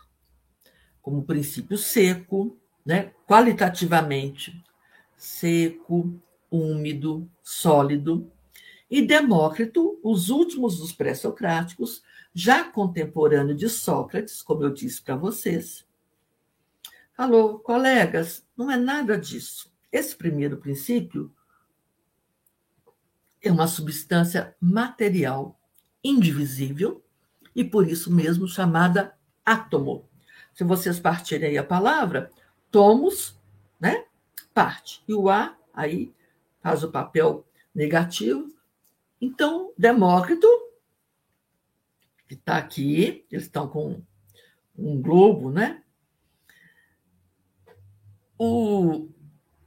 como princípio seco, né? qualitativamente seco, úmido, sólido. E Demócrito, os últimos dos pré-socráticos, já contemporâneo de Sócrates, como eu disse para vocês, falou, colegas, não é nada disso. Esse primeiro princípio é uma substância material, indivisível, e por isso mesmo chamada átomo. Se vocês partirem aí a palavra, tomos, né? Parte. E o A aí faz o papel negativo. Então, Demócrito, que está aqui, eles estão com um globo, né? O,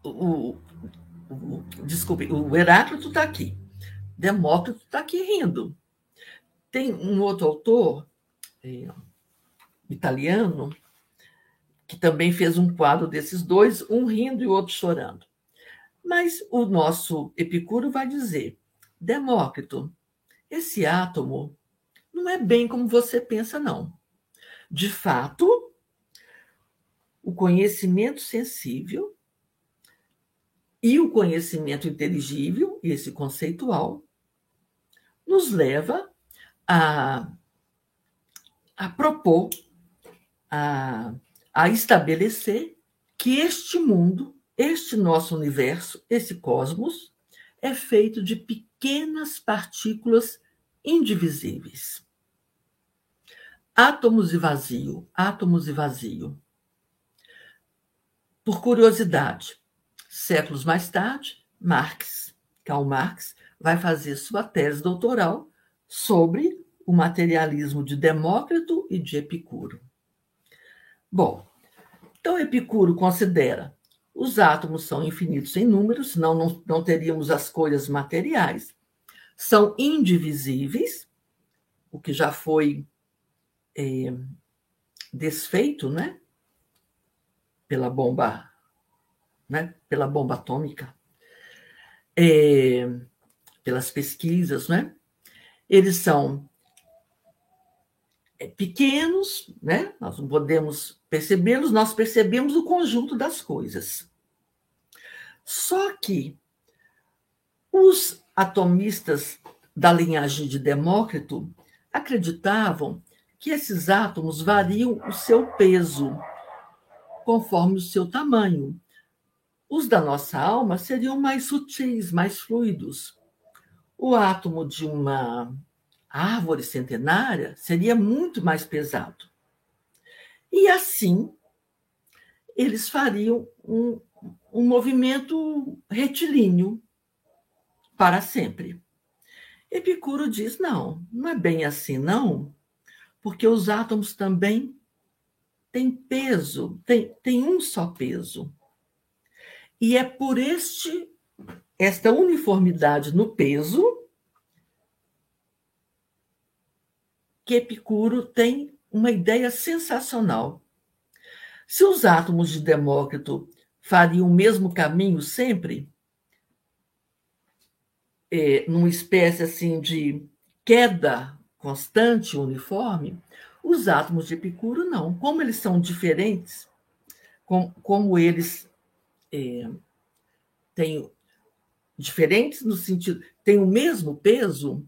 o, o desculpe, o Heráclito está aqui. Demócrito está aqui rindo. Tem um outro autor é, italiano que também fez um quadro desses dois, um rindo e o outro chorando. Mas o nosso Epicuro vai dizer: Demócrito, esse átomo não é bem como você pensa, não. De fato, o conhecimento sensível e o conhecimento inteligível, esse conceitual, nos leva a, a propor, a, a estabelecer que este mundo este nosso universo, esse cosmos, é feito de pequenas partículas indivisíveis. Átomos e vazio, átomos e vazio. Por curiosidade, séculos mais tarde, Marx, Karl Marx, vai fazer sua tese doutoral sobre o materialismo de Demócrito e de Epicuro. Bom, então Epicuro considera os átomos são infinitos em número, senão não, não teríamos as coisas materiais. São indivisíveis, o que já foi é, desfeito, né? Pela bomba, né? Pela bomba atômica, é, pelas pesquisas, né? Eles são pequenos, né? Nós não podemos percebê-los, nós percebemos o conjunto das coisas. Só que os atomistas da linhagem de Demócrito acreditavam que esses átomos variam o seu peso conforme o seu tamanho. Os da nossa alma seriam mais sutis, mais fluidos. O átomo de uma árvore centenária seria muito mais pesado. E assim, eles fariam um, um movimento retilíneo para sempre. Epicuro diz: não, não é bem assim, não, porque os átomos também têm peso, têm, têm um só peso. E é por este esta uniformidade no peso que Epicuro tem uma ideia sensacional. Se os átomos de Demócrito fariam o mesmo caminho sempre, é, numa espécie assim de queda constante, uniforme, os átomos de Epicuro não. Como eles são diferentes, como, como eles é, têm diferentes no sentido, têm o mesmo peso,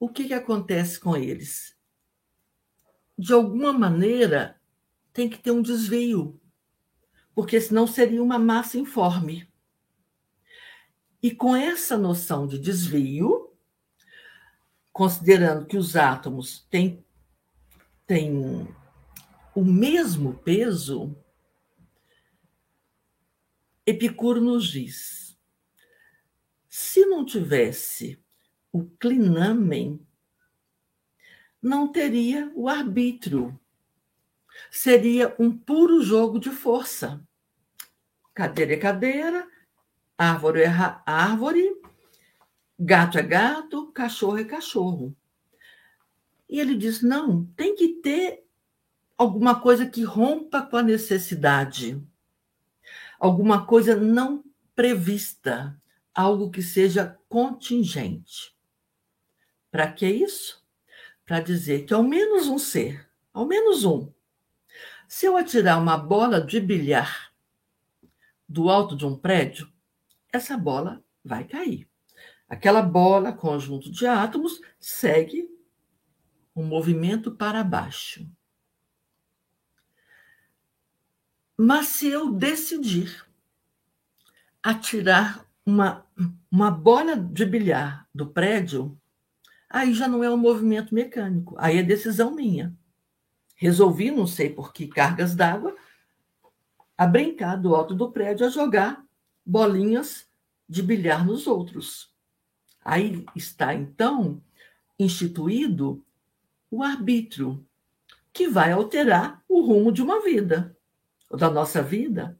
o que, que acontece com eles? De alguma maneira, tem que ter um desvio, porque senão seria uma massa informe. E com essa noção de desvio, considerando que os átomos têm, têm o mesmo peso, Epicuro nos diz: se não tivesse o clinamen, não teria o arbítrio. Seria um puro jogo de força. Cadeira é cadeira, árvore é árvore, gato é gato, cachorro é cachorro. E ele diz: não, tem que ter alguma coisa que rompa com a necessidade, alguma coisa não prevista, algo que seja contingente. Para que isso? Para dizer que ao menos um ser, ao menos um, se eu atirar uma bola de bilhar do alto de um prédio, essa bola vai cair. Aquela bola, conjunto de átomos, segue um movimento para baixo. Mas se eu decidir atirar uma, uma bola de bilhar do prédio, aí já não é um movimento mecânico, aí é decisão minha. Resolvi, não sei por que cargas d'água, a brincar do alto do prédio, a jogar bolinhas de bilhar nos outros. Aí está, então, instituído o arbítrio, que vai alterar o rumo de uma vida, ou da nossa vida,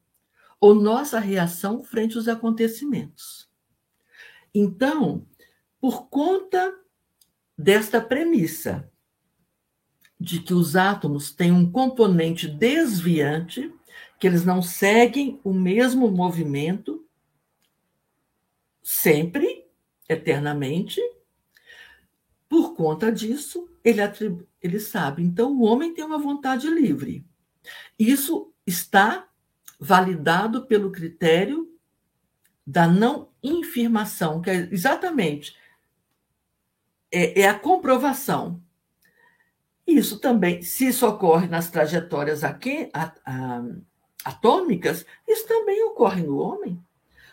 ou nossa reação frente aos acontecimentos. Então, por conta desta premissa de que os átomos têm um componente desviante, que eles não seguem o mesmo movimento sempre, eternamente, por conta disso, ele, atribu... ele sabe. Então, o homem tem uma vontade livre. Isso está validado pelo critério da não infirmação, que é exatamente é, é a comprovação. Isso também, se isso ocorre nas trajetórias aqui, a, a, atômicas, isso também ocorre no homem.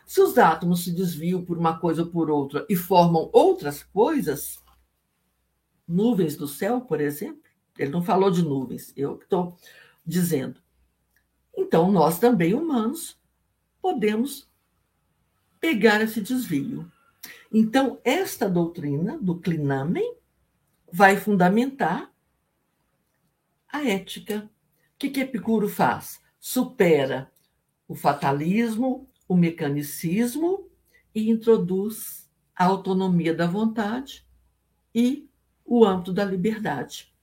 Se os átomos se desviam por uma coisa ou por outra e formam outras coisas, nuvens do céu, por exemplo. Ele não falou de nuvens, eu estou dizendo. Então, nós também, humanos, podemos pegar esse desvio. Então, esta doutrina do clinamen vai fundamentar a ética. O que, que Epicuro faz? Supera o fatalismo, o mecanicismo e introduz a autonomia da vontade e o âmbito da liberdade.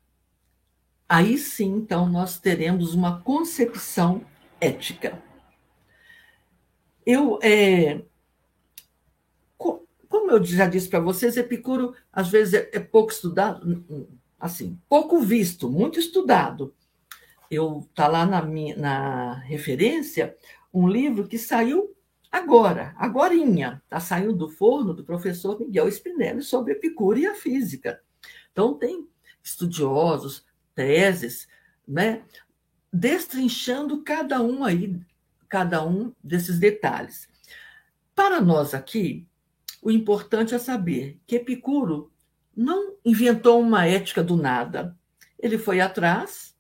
Aí sim, então, nós teremos uma concepção ética. Eu, é, como eu já disse para vocês, Epicuro às vezes é, é pouco estudado, assim, pouco visto, muito estudado. Eu tá lá na minha na referência um livro que saiu agora, agorinha, está saindo do forno do professor Miguel Spinelli sobre Epicuro e a física. Então, tem estudiosos, teses, né, destrinchando cada um aí, cada um desses detalhes. Para nós aqui, o importante é saber que Epicuro não inventou uma ética do nada. Ele foi atrás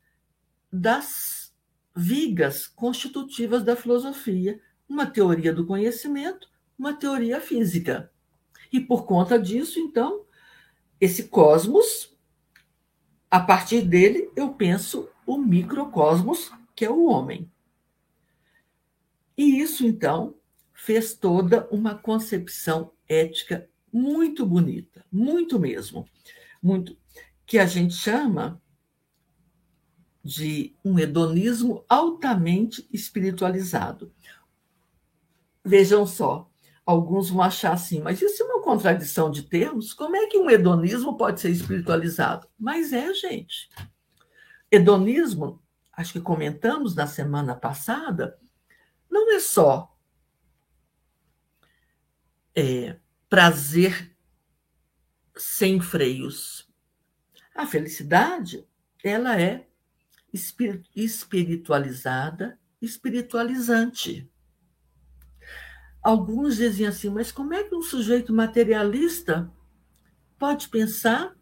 das vigas constitutivas da filosofia, uma teoria do conhecimento, uma teoria física. E por conta disso, então, esse cosmos, a partir dele eu penso o microcosmos, que é o homem. E isso, então, fez toda uma concepção ética muito bonita, muito mesmo, muito que a gente chama de um hedonismo altamente espiritualizado. Vejam só, alguns vão achar assim, mas isso é uma contradição de termos? Como é que um hedonismo pode ser espiritualizado? Mas é, gente. Hedonismo, acho que comentamos na semana passada, não é só é, prazer sem freios. A felicidade, ela é espiritualizada, espiritualizante. Alguns dizem assim, mas como é que um sujeito materialista pode pensar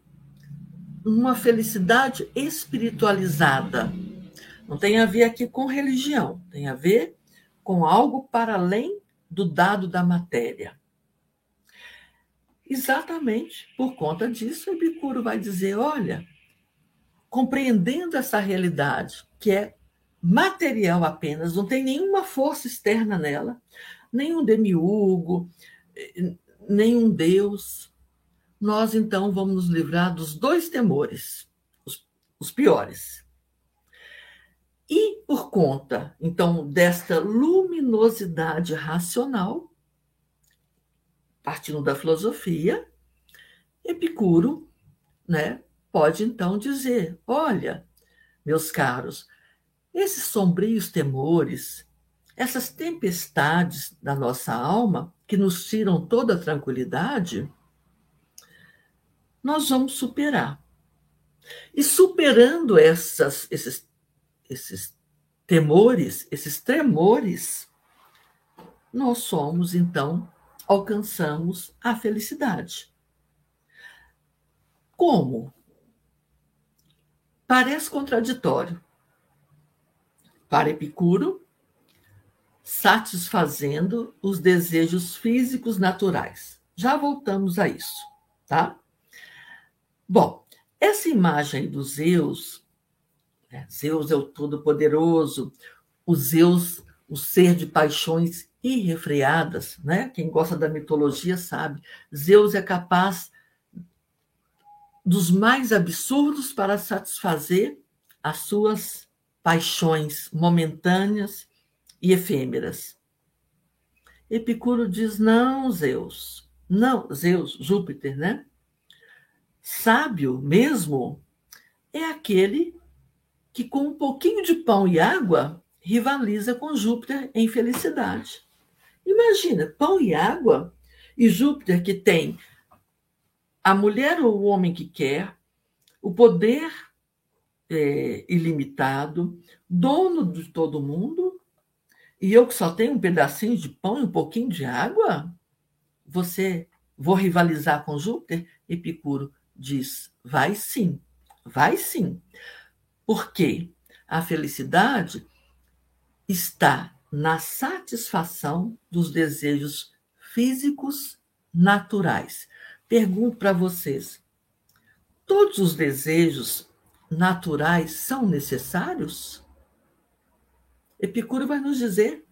numa felicidade espiritualizada? Não tem a ver aqui com religião, tem a ver com algo para além do dado da matéria. Exatamente por conta disso, Epicuro vai dizer: olha, compreendendo essa realidade, que é material apenas, não tem nenhuma força externa nela, nenhum demiurgo, nenhum Deus, nós então vamos nos livrar dos dois temores, os, os piores. E por conta, então, desta luminosidade racional, partindo da filosofia, Epicuro, né, pode então dizer: olha, meus caros, esses sombrios temores, essas tempestades da nossa alma, que nos tiram toda a tranquilidade, nós vamos superar. E superando essas, esses, esses temores, esses tremores, nós somos, então, alcançamos a felicidade. Como? Parece contraditório. Para Epicuro, satisfazendo os desejos físicos naturais. Já voltamos a isso, tá? Bom, essa imagem do Zeus, né? Zeus é o Todo-Poderoso, o Zeus, o ser de paixões irrefreadas, né? Quem gosta da mitologia sabe. Zeus é capaz dos mais absurdos para satisfazer as suas paixões momentâneas e efêmeras. Epicuro diz: não, Zeus, não, Zeus, Júpiter, né? Sábio mesmo é aquele que, com um pouquinho de pão e água, rivaliza com Júpiter em felicidade. Imagina, pão e água, e Júpiter que tem a mulher ou o homem que quer, o poder é, ilimitado, dono de todo mundo, e eu que só tenho um pedacinho de pão e um pouquinho de água? Você vou rivalizar com Júpiter? Epicuro diz: vai sim, vai sim. Porque a felicidade está na satisfação dos desejos físicos naturais. Pergunto para vocês: todos os desejos naturais são necessários? Epicuro vai nos dizer: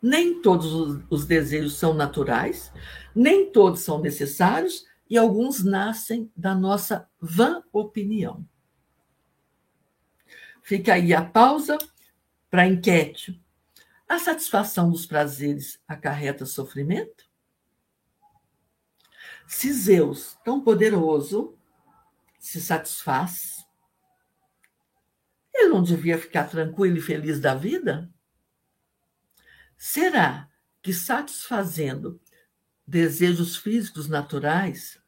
nem todos os desejos são naturais, nem todos são necessários, e alguns nascem da nossa vã opinião. Fica aí a pausa para a enquete. A satisfação dos prazeres acarreta sofrimento? Se Zeus, tão poderoso, se satisfaz, ele não devia ficar tranquilo e feliz da vida? Será que satisfazendo desejos físicos naturais,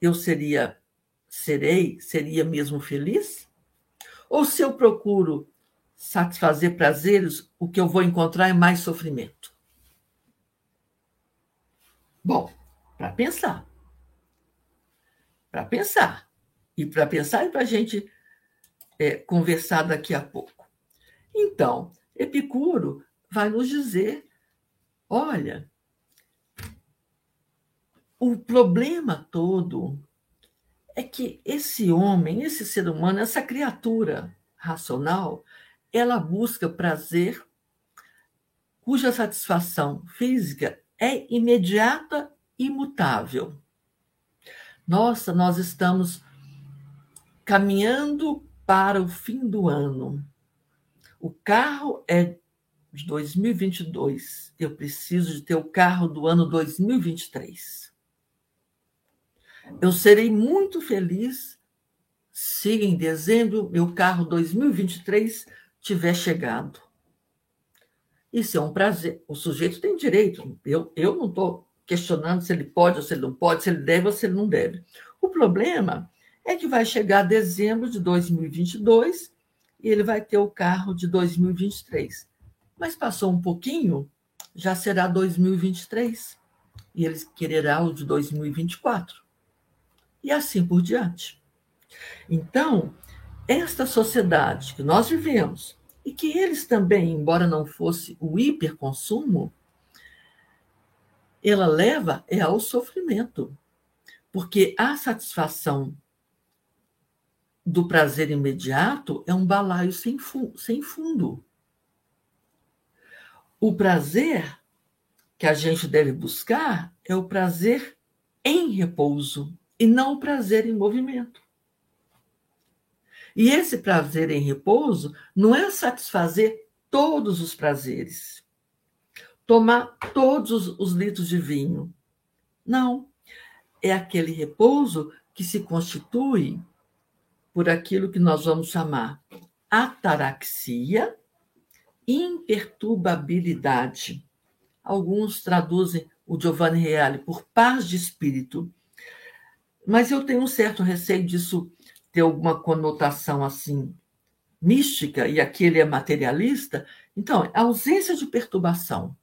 eu seria, serei, seria mesmo feliz? Ou se eu procuro satisfazer prazeres, o que eu vou encontrar é mais sofrimento? Bom, para pensar. Para pensar. E para pensar e para a gente é, conversar daqui a pouco. Então, Epicuro vai nos dizer: olha, o problema todo é que esse homem, esse ser humano, essa criatura racional, ela busca prazer cuja satisfação física é imediata e imutável. Nossa, nós estamos caminhando para o fim do ano. O carro é de 2022. Eu preciso de ter o carro do ano 2023. Eu serei muito feliz se em dezembro meu carro 2023 tiver chegado. Isso é um prazer. O sujeito tem direito. Eu, eu não estou questionando se ele pode ou se ele não pode, se ele deve ou se ele não deve. O problema é que vai chegar dezembro de 2022 e ele vai ter o carro de 2023. Mas passou um pouquinho, já será 2023 e ele quererá o de 2024. E assim por diante. Então, esta sociedade que nós vivemos e que eles também, embora não fosse o hiperconsumo, ela leva é ao sofrimento. Porque a satisfação do prazer imediato é um balaio sem, fu sem fundo. O prazer que a gente deve buscar é o prazer em repouso e não o prazer em movimento. E esse prazer em repouso não é satisfazer todos os prazeres, tomar todos os litros de vinho. Não. É aquele repouso que se constitui por aquilo que nós vamos chamar ataraxia, imperturbabilidade. Alguns traduzem o Giovanni Reale por paz de espírito. Mas eu tenho um certo receio disso ter alguma conotação assim mística, e aqui ele é materialista. Então, ausência de perturbação.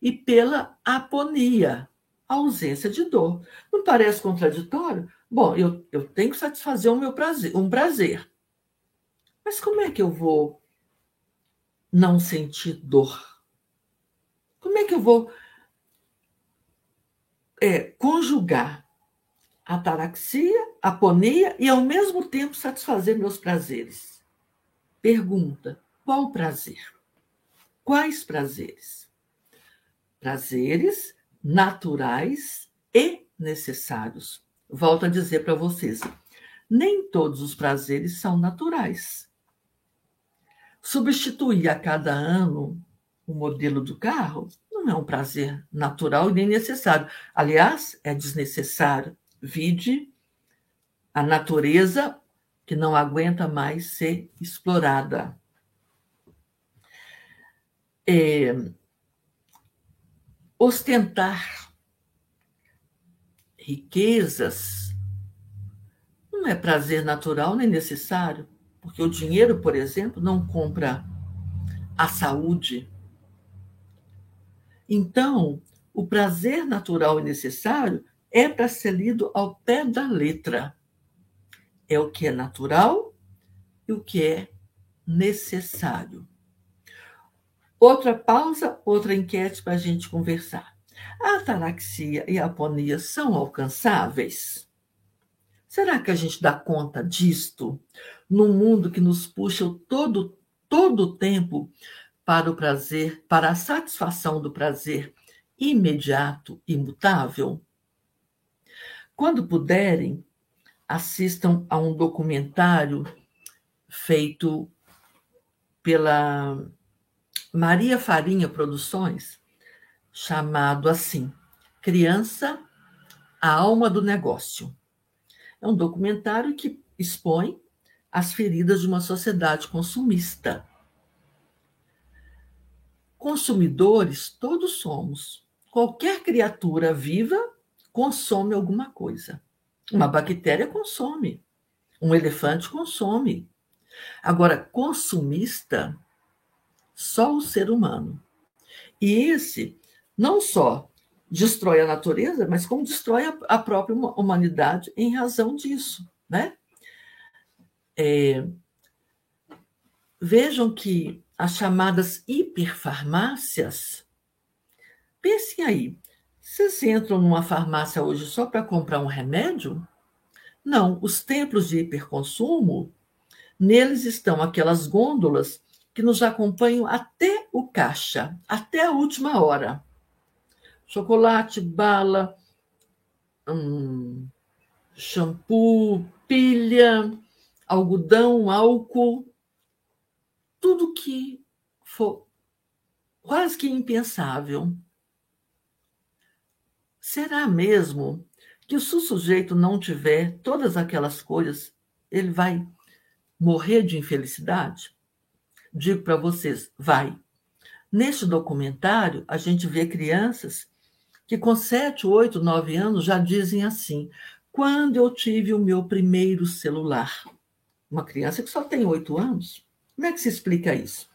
E pela aponia, ausência de dor. Não parece contraditório? Bom, eu, eu tenho que satisfazer o meu prazer, um prazer. Mas como é que eu vou não sentir dor? Como é que eu vou é, conjugar ataraxia, aponia e ao mesmo tempo satisfazer meus prazeres? Pergunta: qual prazer? Quais prazeres? Prazeres naturais e necessários. Volto a dizer para vocês: nem todos os prazeres são naturais. Substituir a cada ano o modelo do carro não é um prazer natural nem necessário. Aliás, é desnecessário. Vide a natureza que não aguenta mais ser explorada. É, ostentar riquezas não é prazer natural nem necessário, porque o dinheiro, por exemplo, não compra a saúde. Então, o prazer natural e necessário é para ser lido ao pé da letra. É o que é natural e o que é necessário. Outra pausa, outra enquete para a gente conversar. A ataraxia e a aponia são alcançáveis? Será que a gente dá conta disto num mundo que nos puxa todo todo o tempo para o prazer, para a satisfação do prazer imediato, imutável? Quando puderem, assistam a um documentário feito pela Maria Farinha Produções, chamado assim: Criança, a alma do negócio. É um documentário que expõe as feridas de uma sociedade consumista. Consumidores todos somos. Qualquer criatura viva consome alguma coisa. Uma bactéria consome. Um elefante consome. Agora, consumista só o ser humano. E esse não só destrói a natureza, mas como destrói a, própria humanidade em razão disso, né? É, vejam que as chamadas hiperfarmácias, pensem aí, vocês entram numa farmácia hoje só para comprar um remédio? Não, os templos de hiperconsumo, neles estão aquelas gôndolas que nos acompanham até o caixa, até a última hora. Chocolate, bala, hum, shampoo, pilha, algodão, álcool, tudo que for quase que impensável. Será mesmo que se o sujeito não tiver todas aquelas coisas, ele vai morrer de infelicidade? digo para vocês, vai. Neste documentário, a gente vê crianças que com 7, 8, 9 anos já dizem assim: quando eu tive o meu primeiro celular? Uma criança que só tem 8 anos. Como é que se explica isso?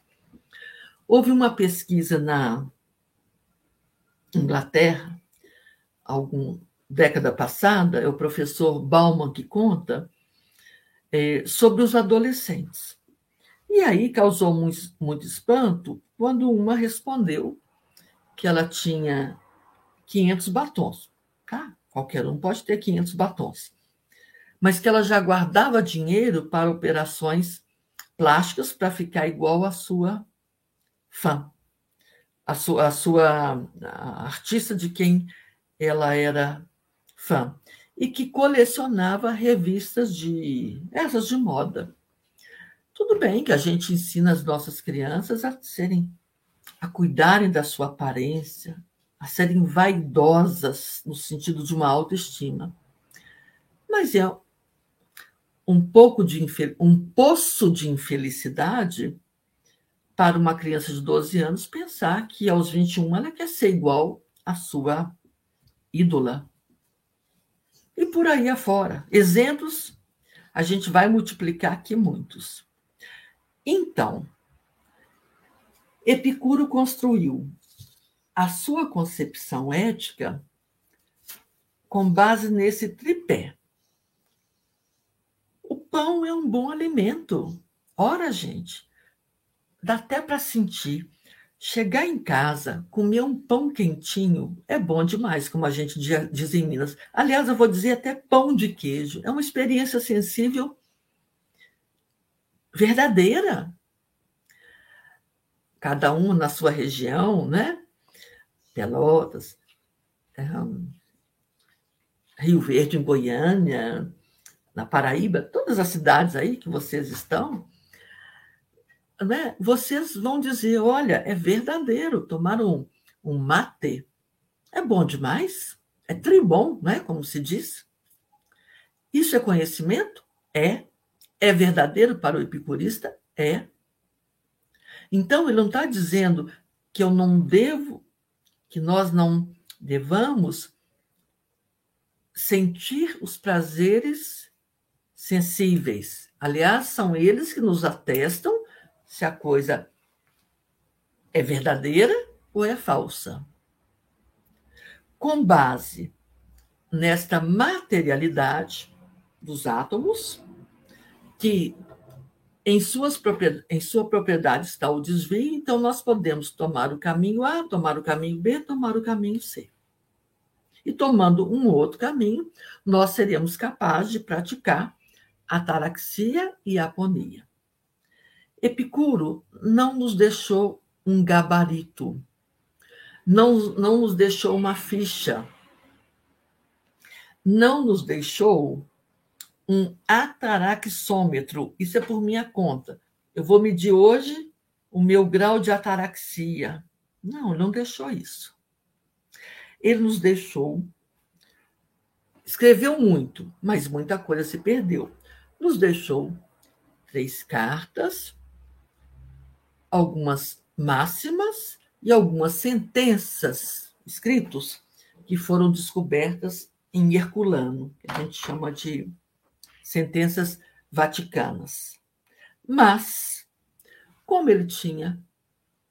Houve uma pesquisa na Inglaterra, alguma década passada, é o professor Bauman que conta, é, sobre os adolescentes. E aí causou muito, muito espanto quando uma respondeu que ela tinha 500 batons. Tá? Qualquer um pode ter 500 batons. Mas que ela já guardava dinheiro para operações plásticas para ficar igual à sua fã, a sua, a sua a artista de quem ela era fã e que colecionava revistas de essas de moda. Tudo bem que a gente ensina as nossas crianças a serem a cuidarem da sua aparência, a serem vaidosas no sentido de uma autoestima. Mas é um pouco de um poço de infelicidade para uma criança de 12 anos pensar que aos 21 ela quer ser igual à sua ídola. E por aí afora. Exemplos, a gente vai multiplicar aqui muitos. Então, Epicuro construiu a sua concepção ética com base nesse tripé. O pão é um bom alimento. Ora, gente, dá até para sentir. Chegar em casa, comer um pão quentinho é bom demais, como a gente diz em Minas. Aliás, eu vou dizer até pão de queijo. É uma experiência sensível verdadeira. Cada um na sua região, né? Pelotas, Rio Verde, em Goiânia, na Paraíba, todas as cidades aí que vocês estão, né, vocês vão dizer: olha, é verdadeiro, tomar um, um mate é bom demais, é tribom, né, como se diz. Isso é conhecimento? É. É verdadeiro para o epicurista? É. Então, ele não está dizendo que eu não devo que nós não devamos sentir os prazeres sensíveis. Aliás, são eles que nos atestam se a coisa é verdadeira ou é falsa. Com base nesta materialidade dos átomos, que em, suas em sua propriedade está o desvio, então nós podemos tomar o caminho A, tomar o caminho B, tomar o caminho C. E tomando um outro caminho, nós seremos capazes de praticar a ataraxia e a aponia. Epicuro não nos deixou um gabarito, não, não nos deixou uma ficha, não nos deixou um ataraxômetro. Isso é por minha conta. Eu vou medir hoje o meu grau de ataraxia. Não, não deixou isso. Ele nos deixou. Escreveu muito, mas muita coisa se perdeu. Nos deixou três cartas, algumas máximas e algumas sentenças escritos que foram descobertas em Herculano, que a gente chama de sentenças vaticanas. Mas, como ele tinha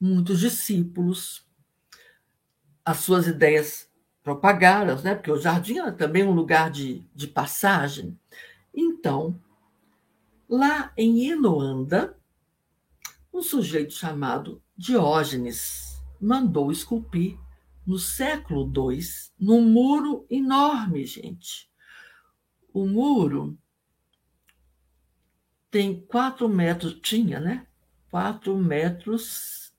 muitos discípulos, as suas ideias propagaram, né? porque o jardim era também um lugar de, de passagem. Então, lá em Inoanda, um sujeito chamado Diógenes mandou esculpir no século II, num muro enorme, gente. O muro tem quatro metros, tinha, né? Quatro metros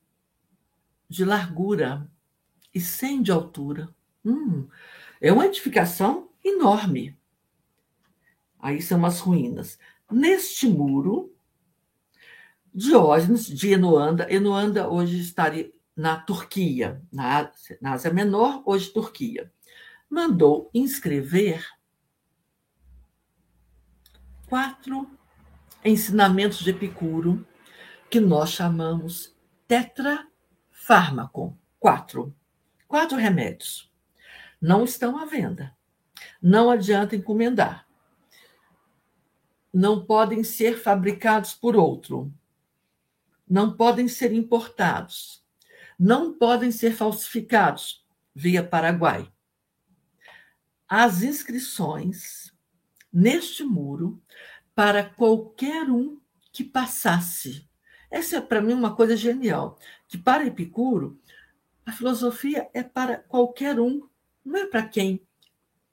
de largura e cem de altura. Hum, é uma edificação enorme. Aí são as ruínas. Neste muro, Diógenes de Enoanda, Enoanda hoje estaria na Turquia, na, na Ásia Menor, hoje Turquia, mandou inscrever quatro ensinamentos de Epicuro, que nós chamamos tetrafármaco. Quatro. Quatro remédios. Não estão à venda. Não adianta encomendar. Não podem ser fabricados por outro. Não podem ser importados. Não podem ser falsificados via Paraguai. As inscrições neste muro para qualquer um que passasse. Essa é para mim uma coisa genial, que para Epicuro a filosofia é para qualquer um, não é para quem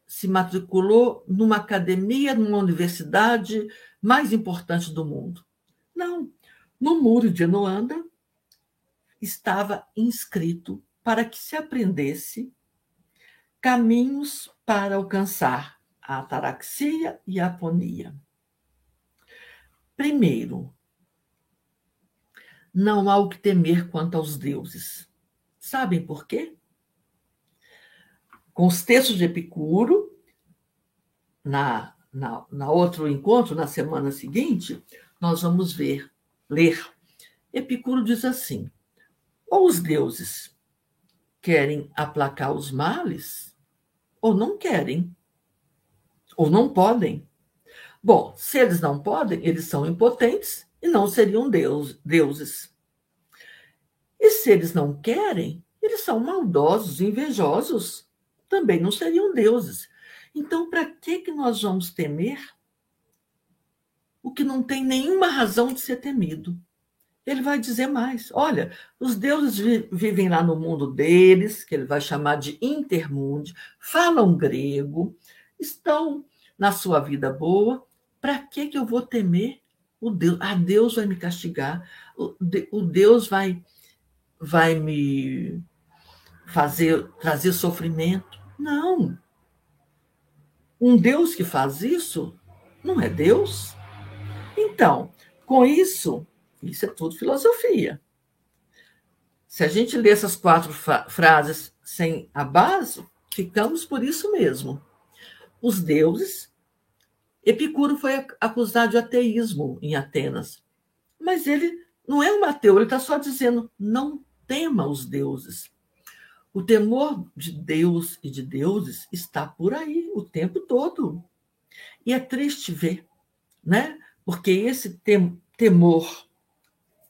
se matriculou numa academia, numa universidade mais importante do mundo. Não. No muro de Enoanda estava inscrito para que se aprendesse caminhos para alcançar a ataraxia e a aponia. Primeiro, não há o que temer quanto aos deuses. Sabem por quê? Com os textos de Epicuro, na, na, na outro encontro, na semana seguinte, nós vamos ver, ler. Epicuro diz assim: ou os deuses querem aplacar os males, ou não querem, ou não podem. Bom, se eles não podem, eles são impotentes e não seriam deus, deuses. E se eles não querem, eles são maldosos, invejosos, também não seriam deuses. Então, para que, que nós vamos temer o que não tem nenhuma razão de ser temido? Ele vai dizer mais: olha, os deuses vivem lá no mundo deles, que ele vai chamar de intermundo, falam grego, estão na sua vida boa. Para que, que eu vou temer o Deus? Ah, Deus vai me castigar, o, o Deus vai, vai me fazer trazer sofrimento. Não. Um Deus que faz isso não é Deus. Então, com isso, isso é tudo filosofia. Se a gente lê essas quatro frases sem a base, ficamos por isso mesmo. Os deuses. Epicuro foi acusado de ateísmo em Atenas. Mas ele não é um ateu, ele está só dizendo: não tema os deuses. O temor de Deus e de deuses está por aí o tempo todo. E é triste ver, né? Porque esse temor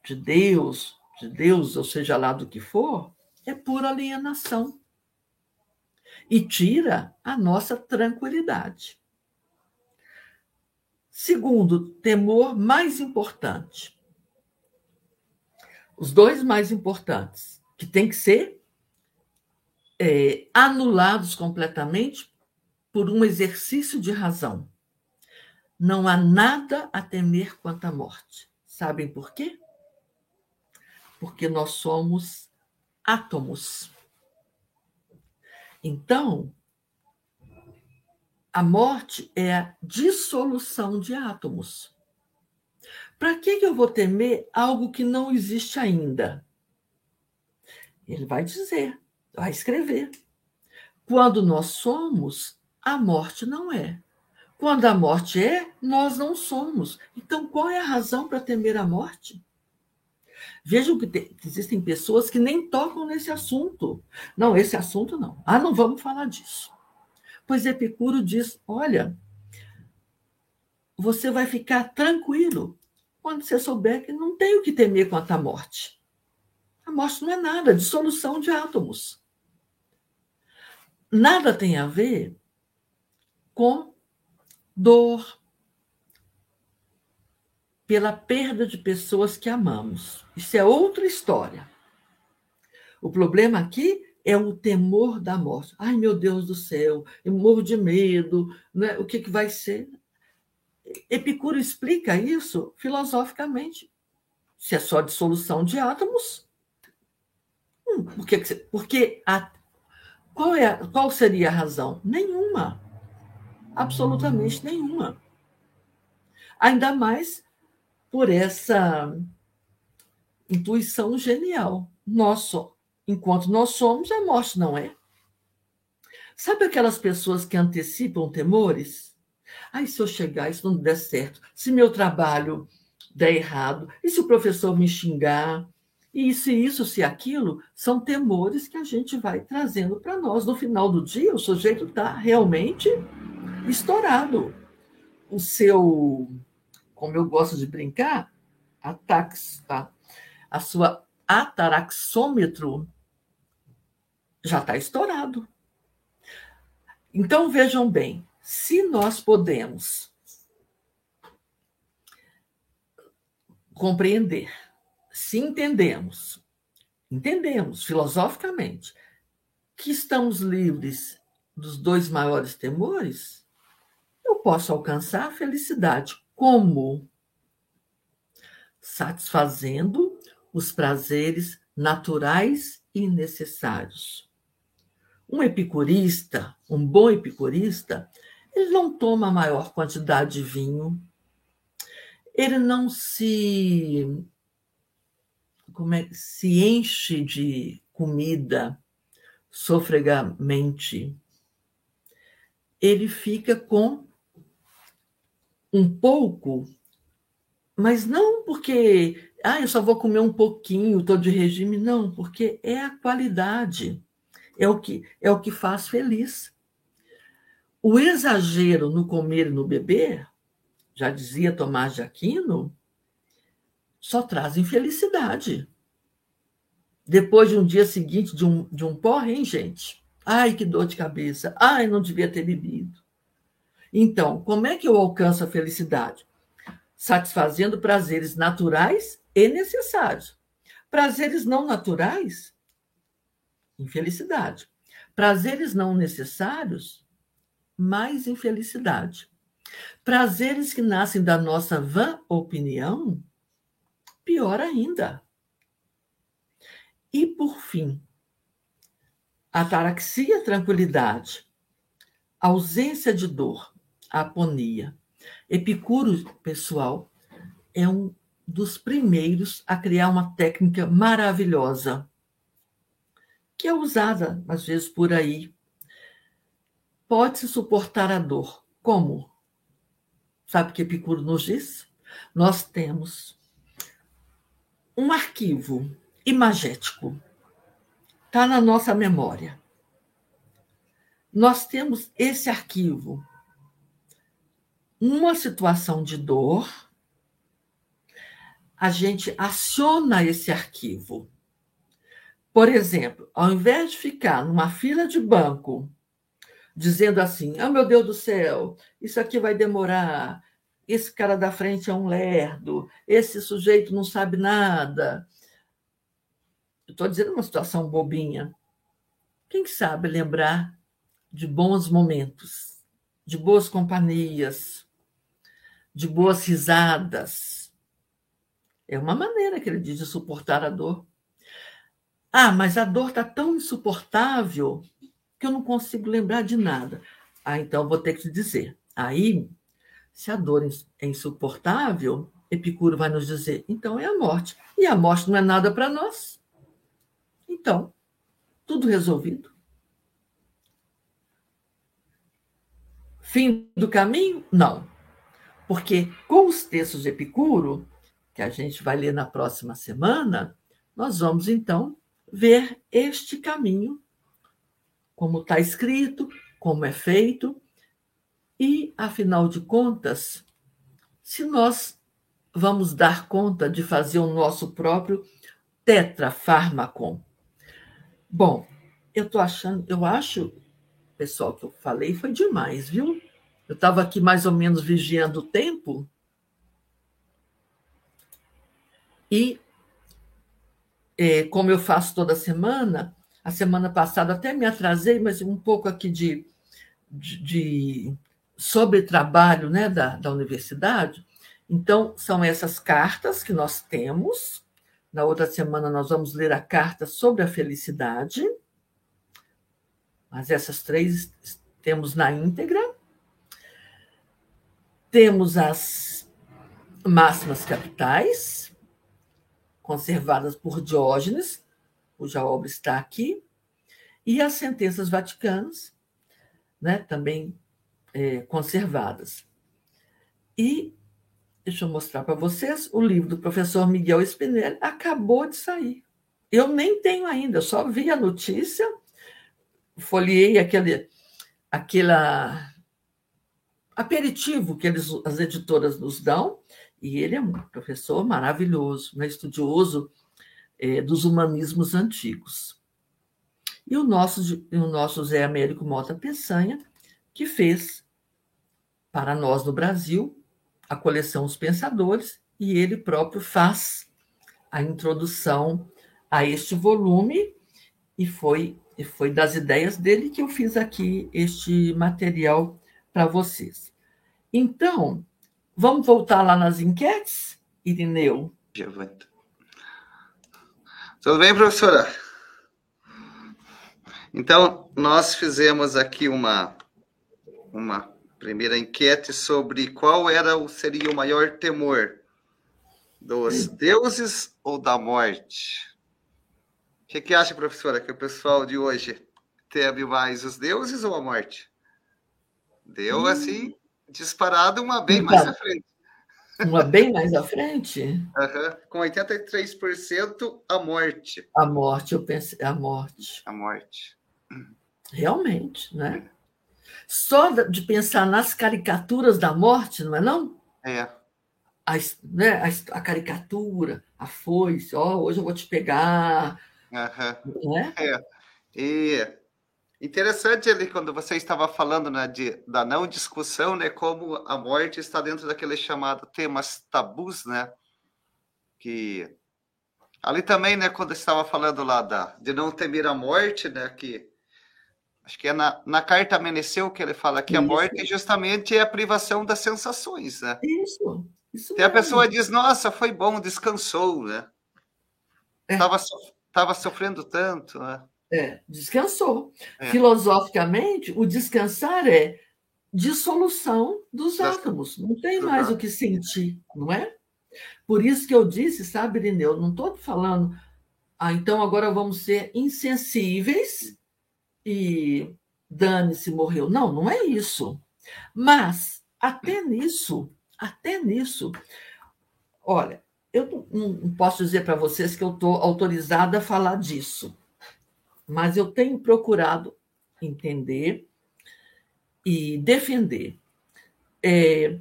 de Deus, de Deus, ou seja lá do que for, é pura alienação. E tira a nossa tranquilidade. Segundo, temor mais importante. Os dois mais importantes, que tem que ser é, anulados completamente por um exercício de razão. Não há nada a temer quanto à morte. Sabem por quê? porque nós somos átomos. Então, a morte é a dissolução de átomos. Para que, que eu vou temer algo que não existe ainda? Ele vai dizer, vai escrever. Quando nós somos, a morte não é. Quando a morte é, nós não somos. Então, qual é a razão para temer a morte? Vejam que, tem, que existem pessoas que nem tocam nesse assunto. Não, esse assunto não. Ah, não vamos falar disso. Pois Epicuro diz: olha, você vai ficar tranquilo quando você souber que não tem o que temer quanto à morte. A morte não é nada, dissolução de átomos. Nada tem a ver com dor, pela perda de pessoas que amamos. Isso é outra história. O problema aqui é o temor da morte. Ai, meu Deus do céu, eu morro de medo, né? o que, que vai ser? Epicuro explica isso filosoficamente. Se é só dissolução de átomos, hum, porque, porque a, qual, é, qual seria a razão? Nenhuma. Absolutamente nenhuma. Ainda mais por essa intuição genial. Nosso, enquanto nós somos, a morte não é. Sabe aquelas pessoas que antecipam temores? Ai, se eu chegar, isso não der certo. Se meu trabalho der errado, e se o professor me xingar, e se isso, se aquilo, são temores que a gente vai trazendo para nós. No final do dia, o sujeito está realmente estourado. O seu como eu gosto de brincar, a, tax, a, a sua ataraxômetro já está estourado. Então vejam bem, se nós podemos compreender, se entendemos, entendemos filosoficamente que estamos livres dos dois maiores temores, posso alcançar a felicidade como? Satisfazendo os prazeres naturais e necessários. Um epicurista, um bom epicurista, ele não toma maior quantidade de vinho, ele não se como é, se enche de comida sofregamente. Ele fica com um pouco, mas não porque ah, eu só vou comer um pouquinho, estou de regime, não, porque é a qualidade, é o que é o que faz feliz. O exagero no comer e no beber, já dizia Tomás de Aquino, só traz infelicidade. Depois de um dia seguinte de um, de um porre, hein, gente? Ai, que dor de cabeça. Ai, não devia ter bebido. Então, como é que eu alcanço a felicidade? Satisfazendo prazeres naturais e necessários. Prazeres não naturais, infelicidade. Prazeres não necessários, mais infelicidade. Prazeres que nascem da nossa vã opinião, pior ainda. E, por fim, ataraxia, tranquilidade, ausência de dor, aponia. Epicuro, pessoal, é um dos primeiros a criar uma técnica maravilhosa, que é usada às vezes por aí. Pode-se suportar a dor. Como? Sabe o que Epicuro nos diz? Nós temos um arquivo imagético. Está na nossa memória. Nós temos esse arquivo uma situação de dor, a gente aciona esse arquivo. Por exemplo, ao invés de ficar numa fila de banco dizendo assim: "Ah, oh, meu Deus do céu, isso aqui vai demorar. Esse cara da frente é um lerdo, esse sujeito não sabe nada". Estou dizendo uma situação bobinha. Quem sabe lembrar de bons momentos, de boas companhias, de boas risadas. É uma maneira que ele diz de suportar a dor. Ah, mas a dor está tão insuportável que eu não consigo lembrar de nada. Ah, então vou ter que te dizer. Aí, se a dor é insuportável, Epicuro vai nos dizer, então é a morte. E a morte não é nada para nós. Então, tudo resolvido. Fim do caminho? Não. Porque com os textos de Epicuro, que a gente vai ler na próxima semana, nós vamos então ver este caminho, como está escrito, como é feito, e, afinal de contas, se nós vamos dar conta de fazer o nosso próprio tetrafármaco. Bom, eu estou achando, eu acho, pessoal, que eu falei foi demais, viu? Eu estava aqui mais ou menos vigiando o tempo. E, é, como eu faço toda semana, a semana passada até me atrasei, mas um pouco aqui de, de, de sobre trabalho né, da, da universidade. Então, são essas cartas que nós temos. Na outra semana, nós vamos ler a carta sobre a felicidade. Mas essas três temos na íntegra. Temos as máximas capitais, conservadas por Diógenes, cuja obra está aqui, e as sentenças vaticanas, né, também é, conservadas. E, deixa eu mostrar para vocês, o livro do professor Miguel Spinelli acabou de sair. Eu nem tenho ainda, só vi a notícia, folheei aquele, aquela aperitivo que eles, as editoras nos dão, e ele é um professor maravilhoso, né, estudioso é, dos humanismos antigos. E o nosso, o nosso Zé Américo Mota Peçanha, que fez para nós no Brasil a coleção Os Pensadores, e ele próprio faz a introdução a este volume, e foi, e foi das ideias dele que eu fiz aqui este material para vocês. Então, vamos voltar lá nas enquetes, Irineu? Tudo bem, professora? Então, nós fizemos aqui uma, uma primeira enquete sobre qual era o, seria o maior temor dos deuses ou da morte. O que, que acha, professora, que o pessoal de hoje teme mais os deuses ou a morte? Deu, hum. assim, disparado uma bem então, mais à frente. Uma bem mais à frente? Uhum. Com 83% a morte. A morte, eu pensei, a morte. A morte. Realmente, né? Só de pensar nas caricaturas da morte, não é não? É. A, né, a, a caricatura, a foice, ó, oh, hoje eu vou te pegar. Uhum. Né? É. E interessante ali quando você estava falando né, de, da não discussão, né, como a morte está dentro daquele chamado temas tabus, né? Que ali também, né, quando estava falando lá da, de não temer a morte, né, que Acho que é na, na carta Amanheceu que ele fala que isso. a morte justamente é a privação das sensações, né? Isso. isso e a pessoa diz, nossa, foi bom, descansou, né? Estava é. Tava sofrendo tanto, né? É, descansou. É. Filosoficamente, o descansar é dissolução dos das... átomos. Não tem mais o que sentir, não é? Por isso que eu disse, sabe, Irineu, não estou falando, ah, então agora vamos ser insensíveis e dane-se, morreu. Não, não é isso. Mas, até nisso, até nisso, olha, eu não posso dizer para vocês que eu estou autorizada a falar disso, mas eu tenho procurado entender e defender é,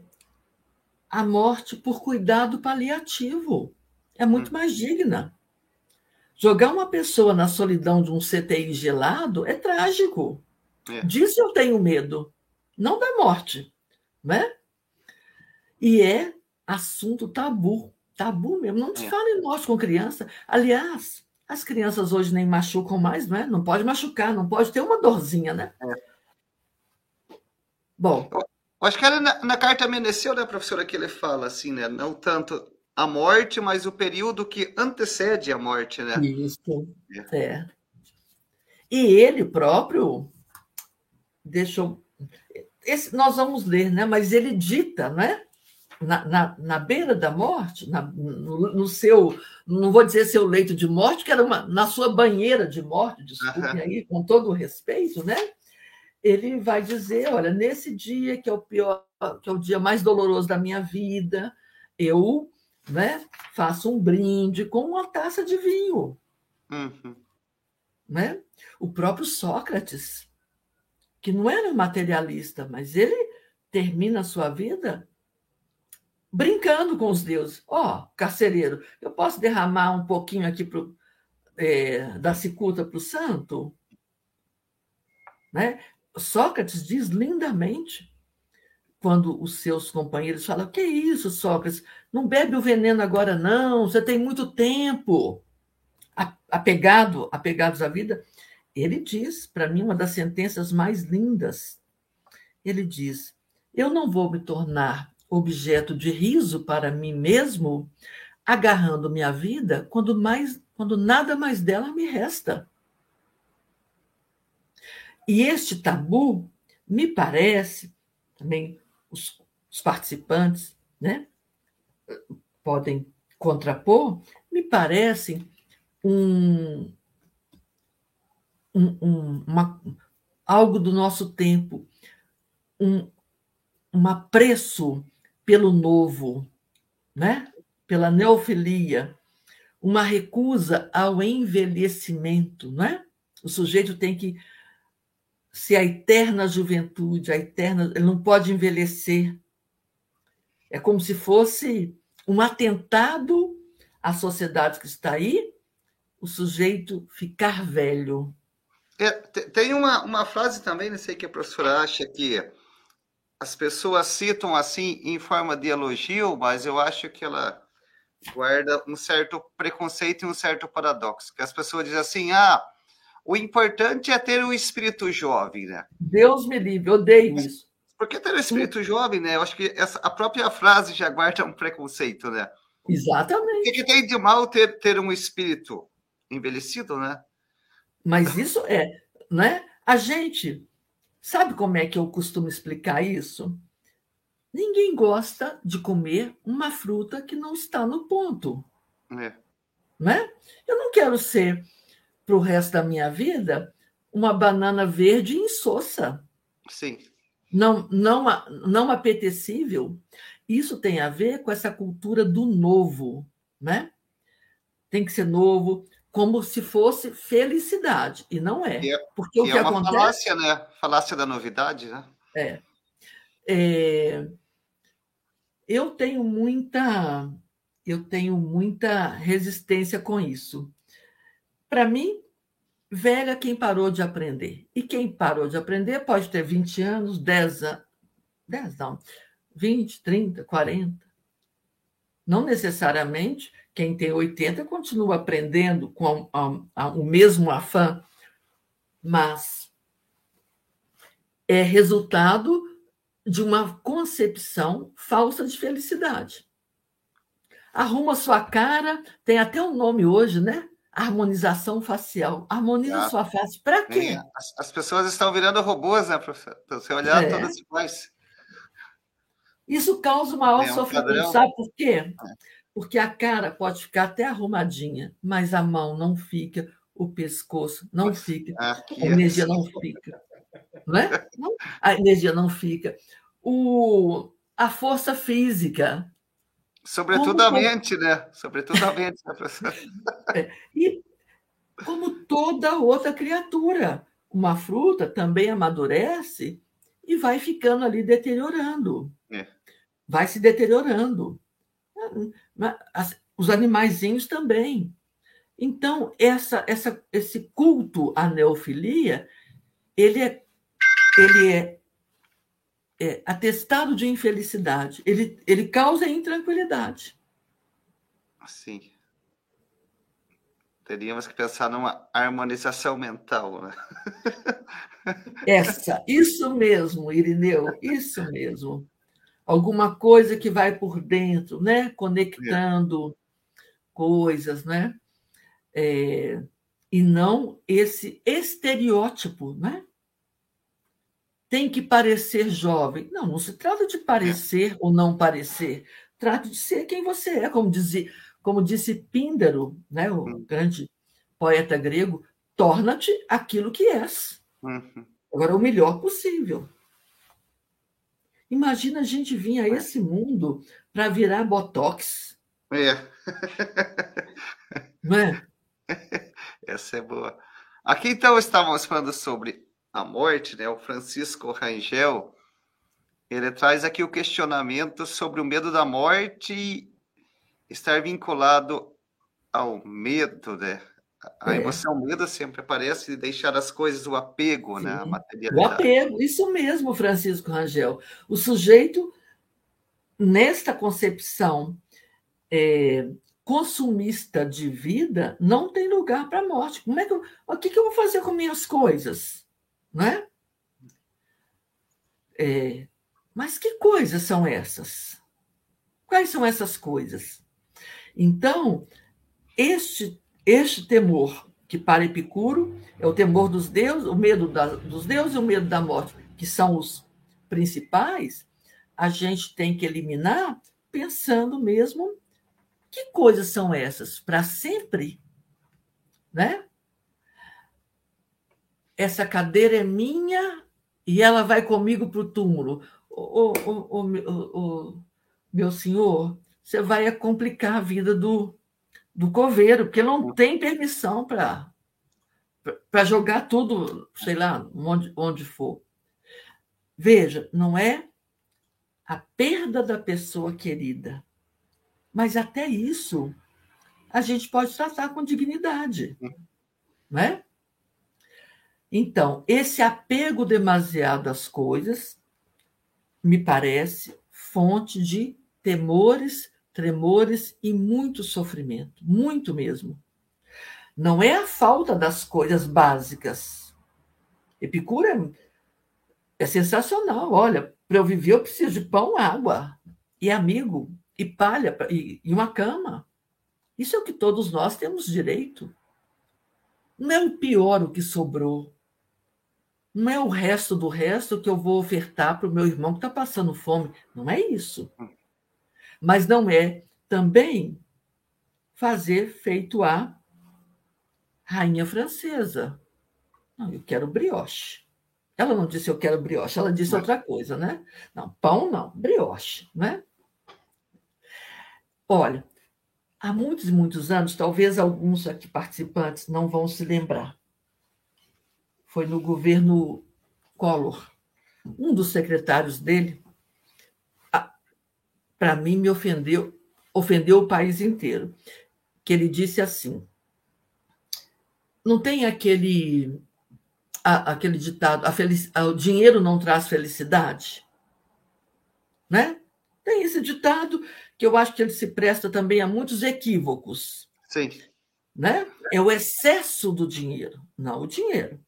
a morte por cuidado paliativo. É muito hum. mais digna. Jogar uma pessoa na solidão de um CTI gelado é trágico. É. Disso eu tenho medo, não da morte, né? E é assunto tabu, tabu mesmo. Não se é. fala em morte com criança. Aliás, as crianças hoje nem machucam mais, não é? Não pode machucar, não pode ter uma dorzinha, né? É. Bom. acho que era na, na carta Meneceu, né, professora, que ele fala assim, né? Não tanto a morte, mas o período que antecede a morte, né? Isso, é. E ele próprio deixou. Esse, nós vamos ler, né? Mas ele dita, né? Na, na, na beira da morte, na, no, no, seu, não vou dizer seu leito de morte, que era uma, na sua banheira de morte, desculpe uhum. aí, com todo o respeito, né? Ele vai dizer: olha, nesse dia que é o pior, que é o dia mais doloroso da minha vida, eu né? faça um brinde com uma taça de vinho. Uhum. Né? O próprio Sócrates, que não era materialista, mas ele termina a sua vida brincando com os deuses. Ó, oh, carcereiro, eu posso derramar um pouquinho aqui pro, é, da cicuta para o santo? Né? Sócrates diz lindamente quando os seus companheiros falam: Que isso, Sócrates? Não bebe o veneno agora, não, você tem muito tempo. Apegado, apegados à vida, ele diz, para mim, uma das sentenças mais lindas. Ele diz: Eu não vou me tornar objeto de riso para mim mesmo, agarrando minha vida quando mais, quando nada mais dela me resta. E este tabu me parece também os, os participantes né, podem contrapor, me parece um, um, um uma, algo do nosso tempo, um, um apreço pelo novo, né? pela neofilia, uma recusa ao envelhecimento, não é? O sujeito tem que se a eterna juventude, a eterna, ele não pode envelhecer. É como se fosse um atentado à sociedade que está aí, o sujeito ficar velho. É, tem uma, uma frase também, não sei que a professora acha que as pessoas citam assim em forma de elogio, mas eu acho que ela guarda um certo preconceito e um certo paradoxo. Que as pessoas dizem assim, ah, o importante é ter o espírito jovem, né? Deus me livre, odeio isso. Por que ter o espírito jovem, né? Eu acho que essa, a própria frase já guarda um preconceito, né? Exatamente. O que tem de mal ter, ter um espírito envelhecido, né? Mas isso é. né? A gente sabe como é que eu costumo explicar isso? Ninguém gosta de comer uma fruta que não está no ponto. É. Né? Eu não quero ser, para o resto da minha vida, uma banana verde insossa. Sim. Não, não, não apetecível. Isso tem a ver com essa cultura do novo, né? Tem que ser novo, como se fosse felicidade, e não é. é porque o que é uma acontece... falácia, né? Falácia da novidade, né? É. é. Eu tenho muita eu tenho muita resistência com isso. Para mim, velha quem parou de aprender. E quem parou de aprender pode ter 20 anos, 10 anos, 10 não, 20, 30, 40. Não necessariamente quem tem 80 continua aprendendo com a, a, o mesmo afã, mas é resultado de uma concepção falsa de felicidade. Arruma sua cara, tem até um nome hoje, né? Harmonização facial. Harmoniza sua face. Para quê? As, as, pessoas estão virando robôs, né, professor? Então, você olhar é. todas iguais. Isso causa o maior é um sofrimento. Sabe por quê? É. Porque a cara pode ficar até arrumadinha, mas a mão não fica, o pescoço não fica, Aqui a energia é não fica. Não é? Não, a energia não fica. O, a força física. Sobretudo como, a mente, né? Sobretudo a mente, né, professor? <laughs> É, e como toda outra criatura, uma fruta também amadurece e vai ficando ali deteriorando. É. Vai se deteriorando. Os animaizinhos também. Então, essa, essa, esse culto à neofilia, ele é, ele é, é atestado de infelicidade. Ele, ele causa intranquilidade. Sim. Teríamos que pensar numa harmonização mental, né? Essa, isso mesmo, Irineu, isso mesmo alguma coisa que vai por dentro, né? conectando coisas, né? É, e não esse estereótipo, né? Tem que parecer jovem. Não, não se trata de parecer é. ou não parecer. Trata de ser quem você é, como dizia, como disse Píndaro, né, o uhum. grande poeta grego, torna-te aquilo que és. Uhum. Agora, o melhor possível. Imagina a gente vir a esse mundo para virar botox. É. <laughs> Não é? <laughs> Essa é boa. Aqui então estávamos falando sobre a morte, né? O Francisco Rangel, ele traz aqui o questionamento sobre o medo da morte estar vinculado ao medo, né? A emoção medo sempre aparece de deixar as coisas, o apego, Sim. né? A materialidade. O apego, isso mesmo, Francisco Rangel. O sujeito, nesta concepção é, consumista de vida, não tem lugar para a morte. Como é que eu, o que, que eu vou fazer com minhas coisas? Né? É, mas que coisas são essas? Quais são essas coisas? Então, este este temor, que para Epicuro é o temor dos deuses, o medo da, dos deuses e o medo da morte, que são os principais, a gente tem que eliminar pensando mesmo que coisas são essas para sempre, né? Essa cadeira é minha e ela vai comigo para o túmulo. O, o, o, meu senhor, você vai complicar a vida do, do coveiro, porque não hum. tem permissão para para jogar tudo, sei lá, onde, onde for. Veja, não é a perda da pessoa querida, mas até isso a gente pode tratar com dignidade, hum. né? Então, esse apego demasiado às coisas me parece fonte de temores tremores e muito sofrimento, muito mesmo. Não é a falta das coisas básicas. Epicuro é, é sensacional. Olha, para eu viver eu preciso de pão, água, e amigo, e palha, e, e uma cama. Isso é o que todos nós temos direito. Não é o pior o que sobrou. Não é o resto do resto que eu vou ofertar para o meu irmão que está passando fome. Não é isso. Mas não é também fazer feito a rainha francesa. Não, eu quero brioche. Ela não disse eu quero brioche, ela disse outra coisa, né? Não, pão não, brioche, né? Olha, há muitos e muitos anos, talvez alguns aqui participantes não vão se lembrar. Foi no governo Collor. Um dos secretários dele, para mim, me ofendeu, ofendeu o país inteiro. Que ele disse assim: não tem aquele aquele ditado, a felic, o dinheiro não traz felicidade, né? Tem esse ditado que eu acho que ele se presta também a muitos equívocos. Sim. Né? É o excesso do dinheiro, não o dinheiro.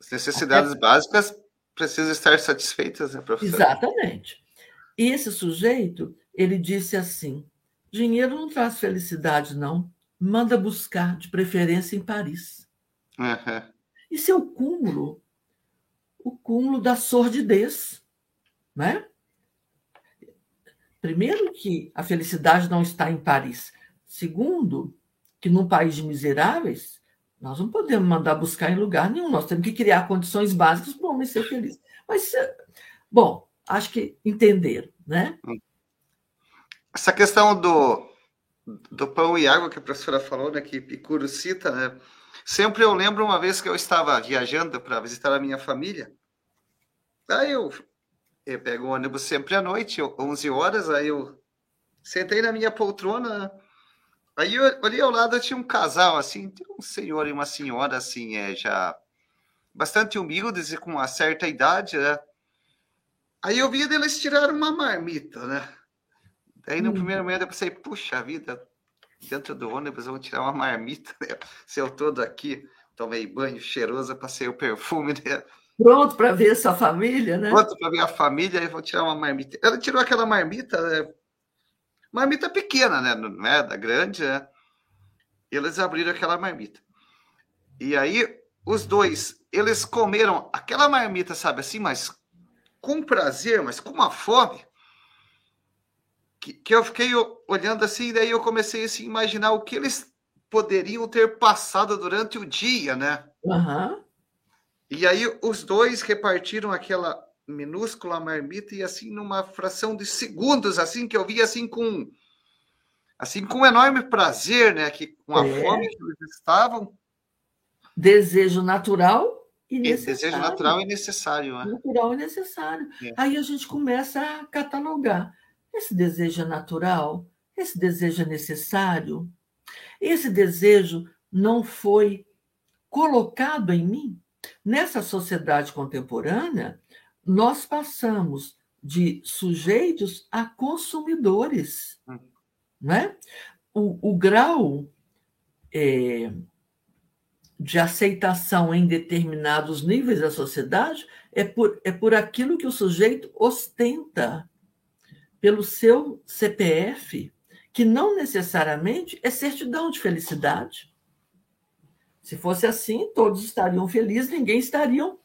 As necessidades Até... básicas precisam estar satisfeitas, né, professor? Exatamente. E esse sujeito, ele disse assim: dinheiro não traz felicidade, não. Manda buscar, de preferência, em Paris. Uhum. Isso é o cúmulo, o cúmulo da sordidez, né? Primeiro, que a felicidade não está em Paris. Segundo, que num país de miseráveis, nós não podemos mandar buscar em lugar nenhum. Nós temos que criar condições básicas para o homem ser feliz. Mas, bom, acho que entenderam, né? Essa questão do, do pão e água que a professora falou, né, que Epicuro cita, né? Sempre eu lembro uma vez que eu estava viajando para visitar a minha família. Aí eu eu pego o ônibus sempre à noite, 11 horas, aí eu sentei na minha poltrona, aí eu olhei ao lado, tinha um casal, assim, um senhor e uma senhora, assim, é, já bastante humildes e com uma certa idade, né? Aí eu vi deles tirar uma marmita, né? Daí no hum. primeiro momento eu pensei, puxa vida, dentro do ônibus eu vou tirar uma marmita, né? <laughs> Se eu todo aqui tomei banho cheiroso, passei o perfume, né? Pronto para ver sua família, né? Pronto para ver a família, aí vou tirar uma marmita. Ela tirou aquela marmita, né? marmita pequena, né? Não é da grande, né? Eles abriram aquela marmita. E aí, os dois, eles comeram aquela marmita, sabe assim, mas com prazer, mas com uma fome. Que, que eu fiquei olhando assim, daí eu comecei assim, a imaginar o que eles poderiam ter passado durante o dia, né? Uhum. E aí os dois repartiram aquela minúscula marmita e assim numa fração de segundos, assim que eu vi assim com assim com um enorme prazer, né, que com a é. fome que eles estavam. Desejo natural e necessário. Desejo natural e necessário, né? Natural e necessário. É. Aí a gente começa a catalogar. Esse desejo é natural? Esse desejo é necessário? Esse desejo não foi colocado em mim? Nessa sociedade contemporânea, nós passamos de sujeitos a consumidores. Hum. Né? O, o grau é, de aceitação em determinados níveis da sociedade é por, é por aquilo que o sujeito ostenta, pelo seu CPF, que não necessariamente é certidão de felicidade. Se fosse assim, todos estariam felizes, ninguém estariam.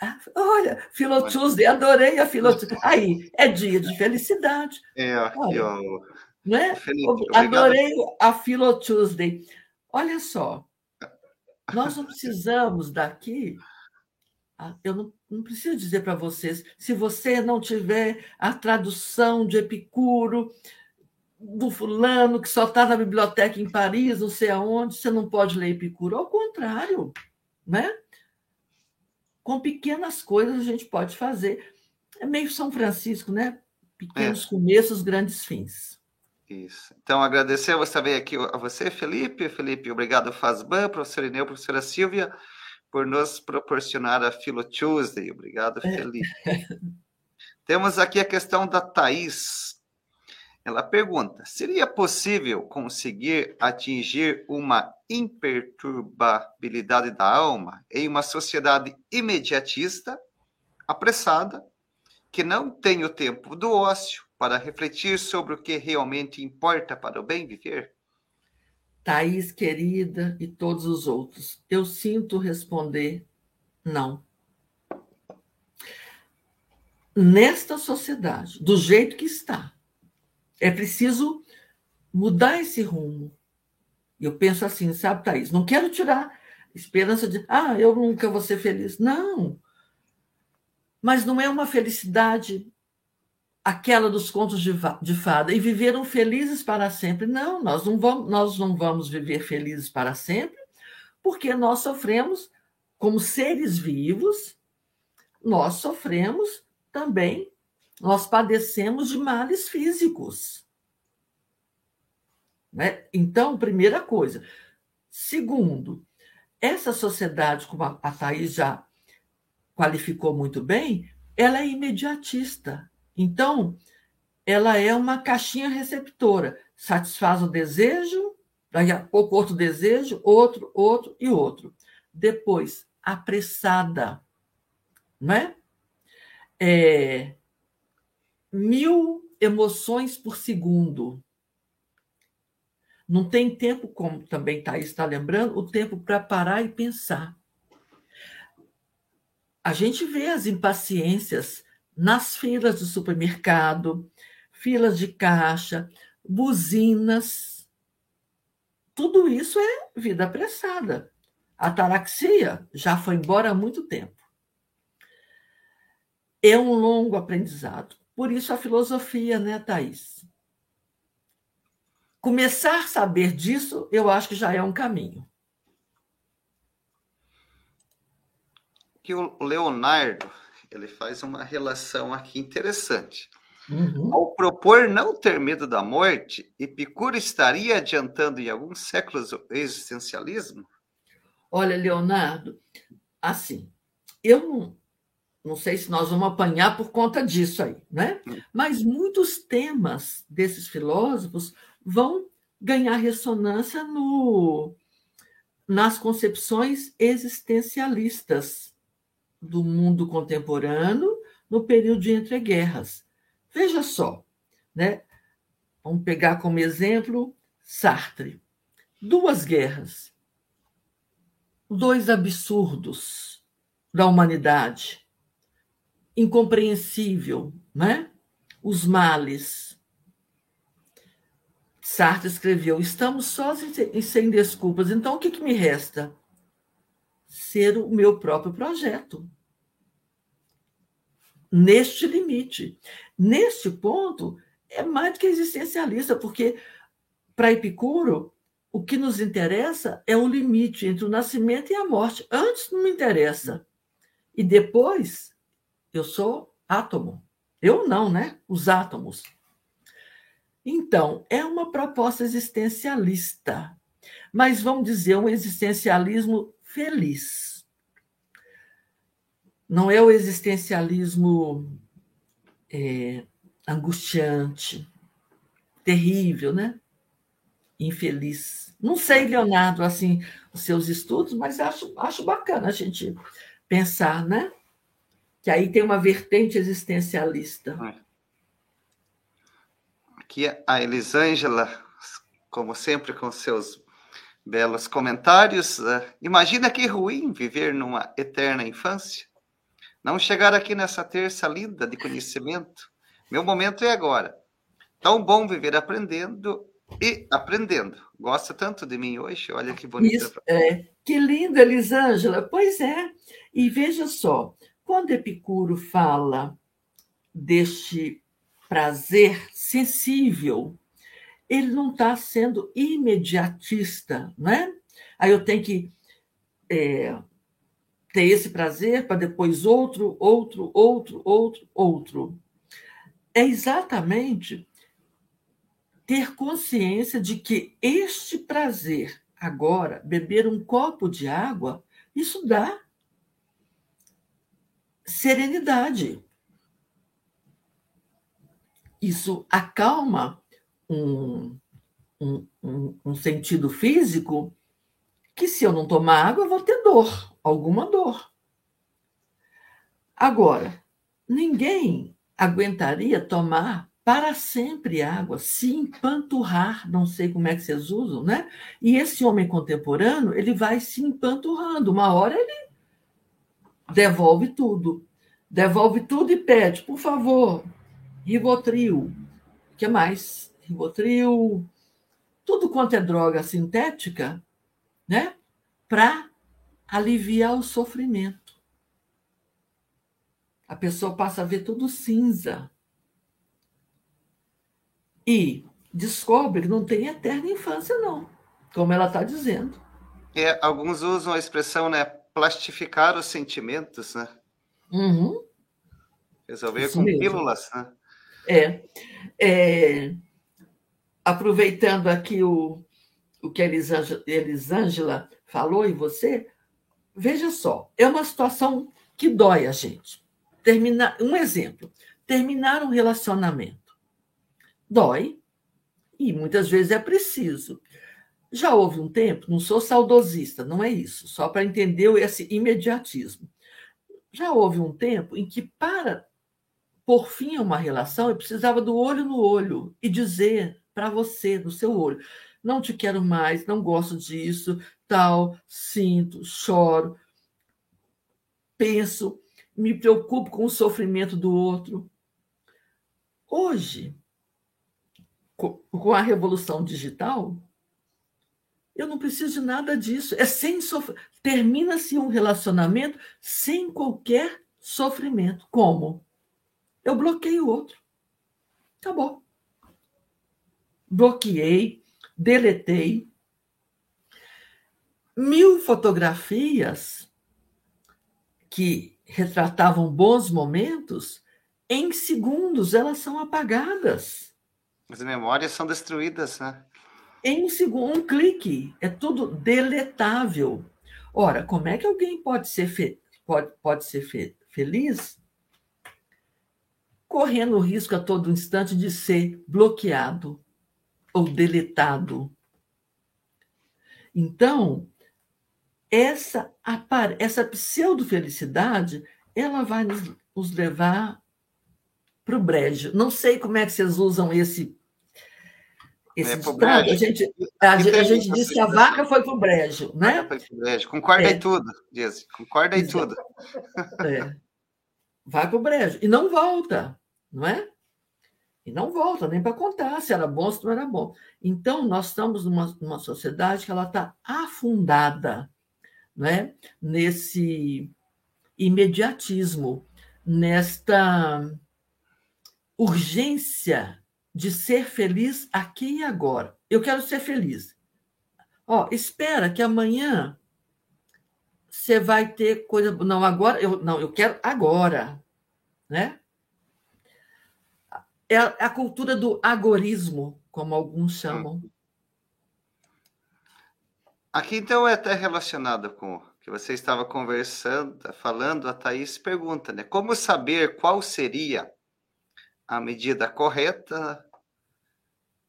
Ah, olha, Philo Tuesday, adorei a Philo Aí, é dia de felicidade. É, Olha, eu... né? adorei a Philo Tuesday. Olha só, nós não precisamos daqui. Eu não, não preciso dizer para vocês, se você não tiver a tradução de Epicuro, do fulano que só está na biblioteca em Paris, não sei aonde, você não pode ler Epicuro. Ao contrário, né? Com pequenas coisas a gente pode fazer. É meio São Francisco, né? Pequenos é. começos, grandes fins. Isso. Então, agradecer você também aqui a você, Felipe. Felipe, obrigado, Fazban, professor Ineu, professora Silvia, por nos proporcionar a Philo Tuesday. Obrigado, é. Felipe. Temos aqui a questão da Thaís. Ela pergunta: seria possível conseguir atingir uma imperturbabilidade da alma em uma sociedade imediatista, apressada, que não tem o tempo do ócio para refletir sobre o que realmente importa para o bem viver? Thaís, querida, e todos os outros, eu sinto responder Não. Nesta sociedade, do jeito que está, é preciso mudar esse rumo. Eu penso assim, sabe, Thaís? Não quero tirar esperança de, ah, eu nunca vou ser feliz. Não. Mas não é uma felicidade aquela dos contos de, de fada e viveram felizes para sempre. Não, nós não vamos, nós não vamos viver felizes para sempre, porque nós sofremos como seres vivos, nós sofremos também, nós padecemos de males físicos. Né? Então, primeira coisa. Segundo, essa sociedade, como a Thais já qualificou muito bem, ela é imediatista. Então, ela é uma caixinha receptora. Satisfaz o desejo, daqui a pouco outro desejo, outro, outro e outro. Depois, apressada, não é? é mil emoções por segundo. Não tem tempo, como também Thaís está lembrando, o tempo para parar e pensar. A gente vê as impaciências nas filas do supermercado, filas de caixa, buzinas. Tudo isso é vida apressada. A ataraxia já foi embora há muito tempo. É um longo aprendizado. Por isso a filosofia, né, Thaís? Começar a saber disso, eu acho que já é um caminho. Que o Leonardo ele faz uma relação aqui interessante. Uhum. Ao propor não ter medo da morte, Epicuro estaria adiantando em alguns séculos o existencialismo? Olha, Leonardo, assim, eu não, não sei se nós vamos apanhar por conta disso aí, né? Mas muitos temas desses filósofos vão ganhar ressonância no, nas concepções existencialistas do mundo contemporâneo no período de entreguerras. Veja só, né? Vamos pegar como exemplo Sartre. Duas guerras, dois absurdos da humanidade, incompreensível, né? Os males. Sartre escreveu: estamos sós e sem desculpas, então o que, que me resta? Ser o meu próprio projeto. Neste limite. Neste ponto, é mais do que existencialista, porque para Epicuro, o que nos interessa é o limite entre o nascimento e a morte. Antes não me interessa. E depois, eu sou átomo. Eu não, né? Os átomos. Então, é uma proposta existencialista, mas vamos dizer, um existencialismo feliz. Não é o existencialismo é, angustiante, terrível, né? infeliz. Não sei, Leonardo, assim, os seus estudos, mas acho, acho bacana a gente pensar, né? Que aí tem uma vertente existencialista. É. Aqui a Elisângela, como sempre, com seus belos comentários. É, imagina que ruim viver numa eterna infância. Não chegar aqui nessa terça linda de conhecimento. Meu momento é agora. Tão bom viver aprendendo e aprendendo. Gosta tanto de mim hoje? Olha que bonita. Isso, é. Que linda, Elisângela. Pois é. E veja só, quando Epicuro fala deste prazer sensível, ele não está sendo imediatista, né? Aí eu tenho que é, ter esse prazer para depois outro, outro, outro, outro, outro. É exatamente ter consciência de que este prazer, agora, beber um copo de água, isso dá serenidade. Isso acalma um, um, um, sentido físico que, se eu não tomar água, eu vou ter dor, alguma dor. Agora, ninguém aguentaria tomar para sempre água, se empanturrar, não sei como é que vocês usam, né? E esse homem contemporâneo, ele vai se empanturrando, uma hora ele devolve tudo. Devolve tudo e pede, por favor, Rivotril. O que mais? Rivotril, tudo quanto é droga sintética, né? Para aliviar o sofrimento. A pessoa passa a ver tudo cinza. E descobre que não tem eterna infância, não, como ela está dizendo. É, alguns usam a expressão, né? Plastificar os sentimentos, né? Uhum. Resolver Isso com mesmo. pílulas, né? É. é. Aproveitando aqui o, o que a Elisângela falou e você, veja só, é uma situação que dói a gente. Terminar, um exemplo, terminar um relacionamento. Dói e muitas vezes é preciso. Já houve um tempo, não sou saudosista, não é isso, só para entender esse imediatismo. Já houve um tempo em que, para por fim a uma relação, eu precisava do olho no olho e dizer para você, no seu olho: não te quero mais, não gosto disso, tal, sinto, choro, penso, me preocupo com o sofrimento do outro. Hoje, com a revolução digital, eu não preciso de nada disso. É sem sofrer. Termina-se um relacionamento sem qualquer sofrimento. Como? Eu bloqueio o outro. Acabou. Bloqueei, deletei. Mil fotografias que retratavam bons momentos, em segundos elas são apagadas. As memórias são destruídas, né? em um segundo, um clique. É tudo deletável. Ora, como é que alguém pode ser, fe... pode, pode ser fe... feliz correndo o risco a todo instante de ser bloqueado ou deletado? Então, essa, essa pseudo-felicidade, ela vai nos, nos levar para o brejo. Não sei como é que vocês usam esse esse é, ditado, a gente, a, a gente disse que a vaca foi para o brejo, né? Foi pro brejo. Concorda é. em tudo, diz. Concorda em tudo. É. Vai para o brejo. E não volta, não é? E não volta nem para contar se era bom ou se não era bom. Então, nós estamos numa, numa sociedade que ela está afundada né? nesse imediatismo, nesta urgência de ser feliz aqui e agora. Eu quero ser feliz. Ó, espera que amanhã você vai ter coisa. Não, agora eu não, eu quero agora, né? É a, a cultura do agorismo, como alguns chamam. Aqui então é até relacionado com o que você estava conversando, falando, a Thaís pergunta, né? Como saber qual seria a medida correta,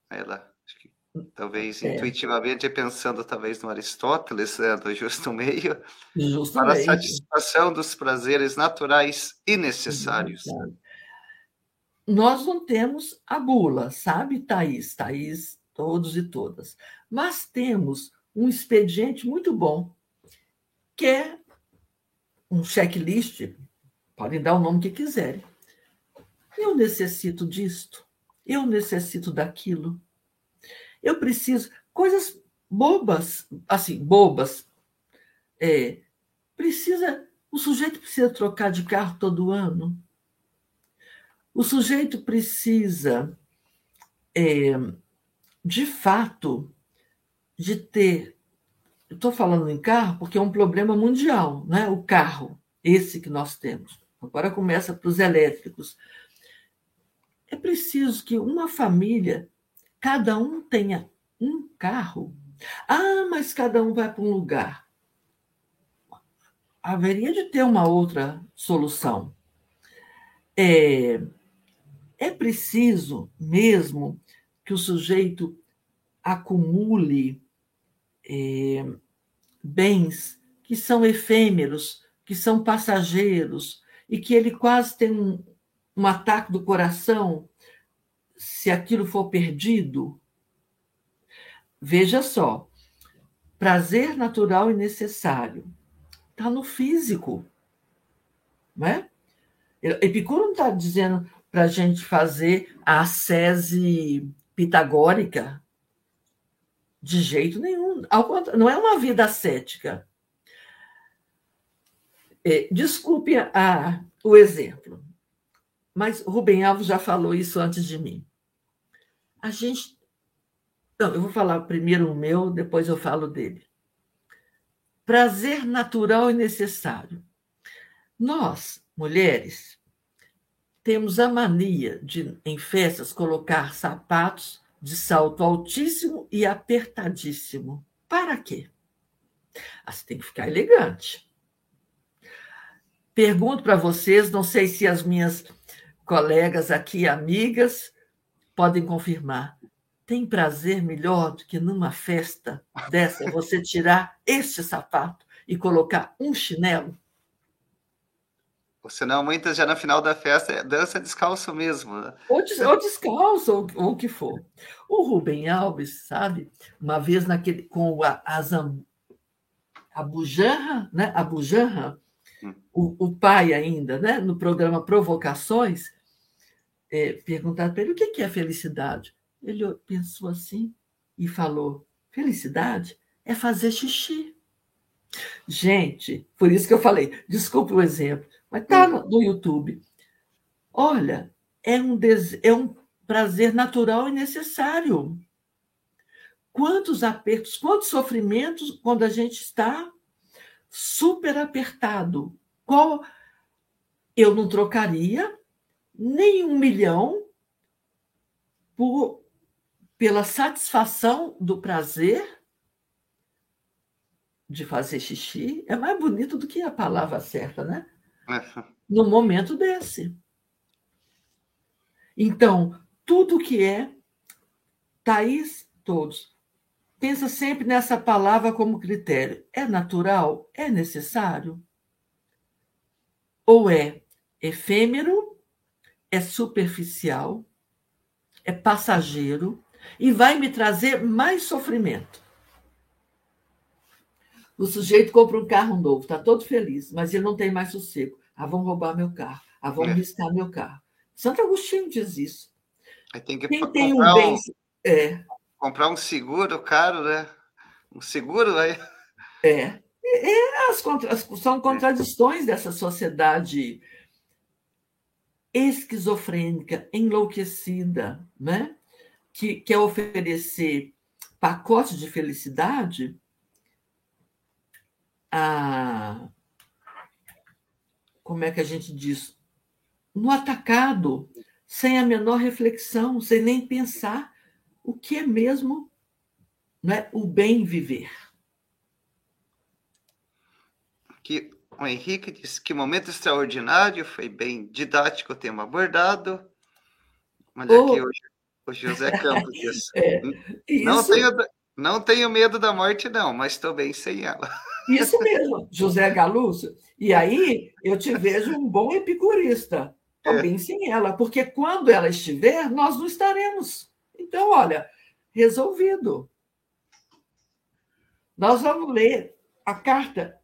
ela que, talvez é. intuitivamente pensando talvez no Aristóteles, né, do justo meio, para a satisfação dos prazeres naturais e necessários. Nós não temos a bula, sabe, Thaís? Thaís, todos e todas. Mas temos um expediente muito bom, que é um checklist, podem dar o nome que quiserem, eu necessito disto, eu necessito daquilo. Eu preciso. Coisas bobas, assim, bobas. É, precisa. O sujeito precisa trocar de carro todo ano. O sujeito precisa, é, de fato, de ter. Estou falando em carro porque é um problema mundial, né? o carro, esse que nós temos. Agora começa para os elétricos. É preciso que uma família, cada um tenha um carro. Ah, mas cada um vai para um lugar. Haveria de ter uma outra solução. É, é preciso mesmo que o sujeito acumule é, bens que são efêmeros, que são passageiros, e que ele quase tem um, um ataque do coração se aquilo for perdido? Veja só, prazer natural e necessário está no físico. não é? Epicuro não está dizendo para a gente fazer a ascese pitagórica de jeito nenhum. Não é uma vida ascética. É, desculpe a, o exemplo, mas Rubem Alves já falou isso antes de mim. A gente. Não, eu vou falar primeiro o meu, depois eu falo dele. Prazer natural e necessário. Nós, mulheres, temos a mania de, em festas, colocar sapatos de salto altíssimo e apertadíssimo. Para quê? Ah, você tem que ficar elegante. Pergunto para vocês, não sei se as minhas colegas aqui, amigas, podem confirmar. Tem prazer melhor do que numa festa dessa você tirar este sapato e colocar um chinelo? Senão, muitas já no final da festa dança descalço mesmo. Né? Ou, des, ou descalço, ou, ou o que for. O Rubem Alves, sabe, uma vez naquele, com a, Azam, a Bujanra, né? A Bujanra, hum. o, o pai ainda, né? No programa Provocações, é, perguntaram para ele o que é felicidade. Ele pensou assim e falou: felicidade é fazer xixi. Gente, por isso que eu falei, desculpe o exemplo, mas no, no YouTube. Olha, é um, des... é um prazer natural e necessário. Quantos apertos, quantos sofrimentos quando a gente está super apertado. Qual eu não trocaria nem um milhão por, pela satisfação do prazer de fazer xixi. É mais bonito do que a palavra certa, né? <laughs> no momento desse. Então, tudo que é, Thaís, todos, pensa sempre nessa palavra como critério. É natural? É necessário? Ou é efêmero? É superficial? É passageiro? E vai me trazer mais sofrimento? O sujeito compra um carro novo, está todo feliz, mas ele não tem mais sossego. Ah, vão roubar meu carro. Ah, vão é. riscar meu carro. Santo Agostinho diz isso. Tem que Quem tem um bem. Um, é. Comprar um seguro caro, né? Um seguro aí. É. é as, são contradições dessa sociedade esquizofrênica, enlouquecida, né? que quer oferecer pacote de felicidade a como é que a gente diz? No atacado, sem a menor reflexão, sem nem pensar o que é mesmo né, o bem viver. Que o Henrique disse que momento extraordinário, foi bem didático o tema abordado. Olha oh. aqui o, o José Campos disse. <laughs> é, não, tenho, não tenho medo da morte, não, mas estou bem sem ela. <laughs> Isso mesmo, José Galúcio. E aí eu te vejo um bom epicurista, também é. sem ela, porque quando ela estiver, nós não estaremos. Então, olha, resolvido. Nós vamos ler a carta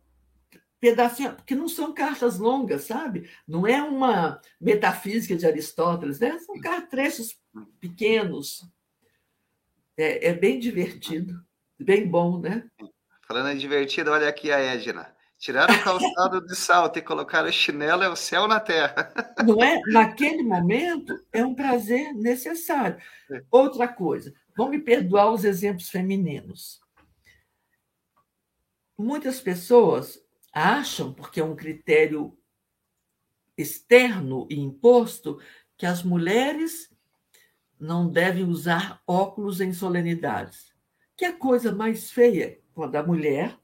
pedacinho, porque não são cartas longas, sabe? Não é uma metafísica de Aristóteles, né? São trechos pequenos. É, é bem divertido, bem bom, né? Falando em divertido, olha aqui a Edna. Tirar o calçado de salto e colocar o chinelo é o céu na terra. Não é? Naquele momento, é um prazer necessário. É. Outra coisa, vão me perdoar os exemplos femininos. Muitas pessoas acham, porque é um critério externo e imposto, que as mulheres não devem usar óculos em solenidades. Que é a coisa mais feia quando a mulher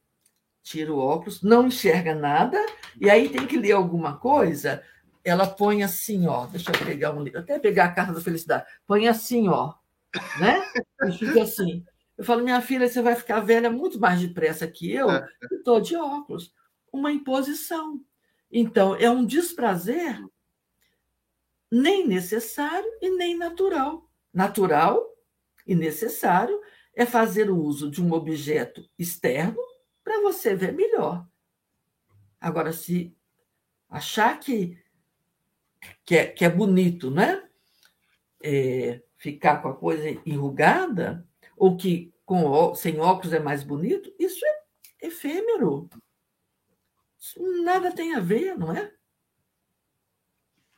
tira o óculos, não enxerga nada, e aí tem que ler alguma coisa, ela põe assim, ó, deixa eu pegar um livro, até pegar a carta da felicidade, põe assim, ó, né? E fica assim. Eu falo, minha filha, você vai ficar velha muito mais depressa que eu, estou de óculos. Uma imposição. Então, é um desprazer nem necessário e nem natural. Natural e necessário é fazer o uso de um objeto externo para você ver melhor. Agora, se achar que, que, é, que é bonito, né? É, ficar com a coisa enrugada, ou que com, sem óculos é mais bonito, isso é efêmero. Isso nada tem a ver, não é?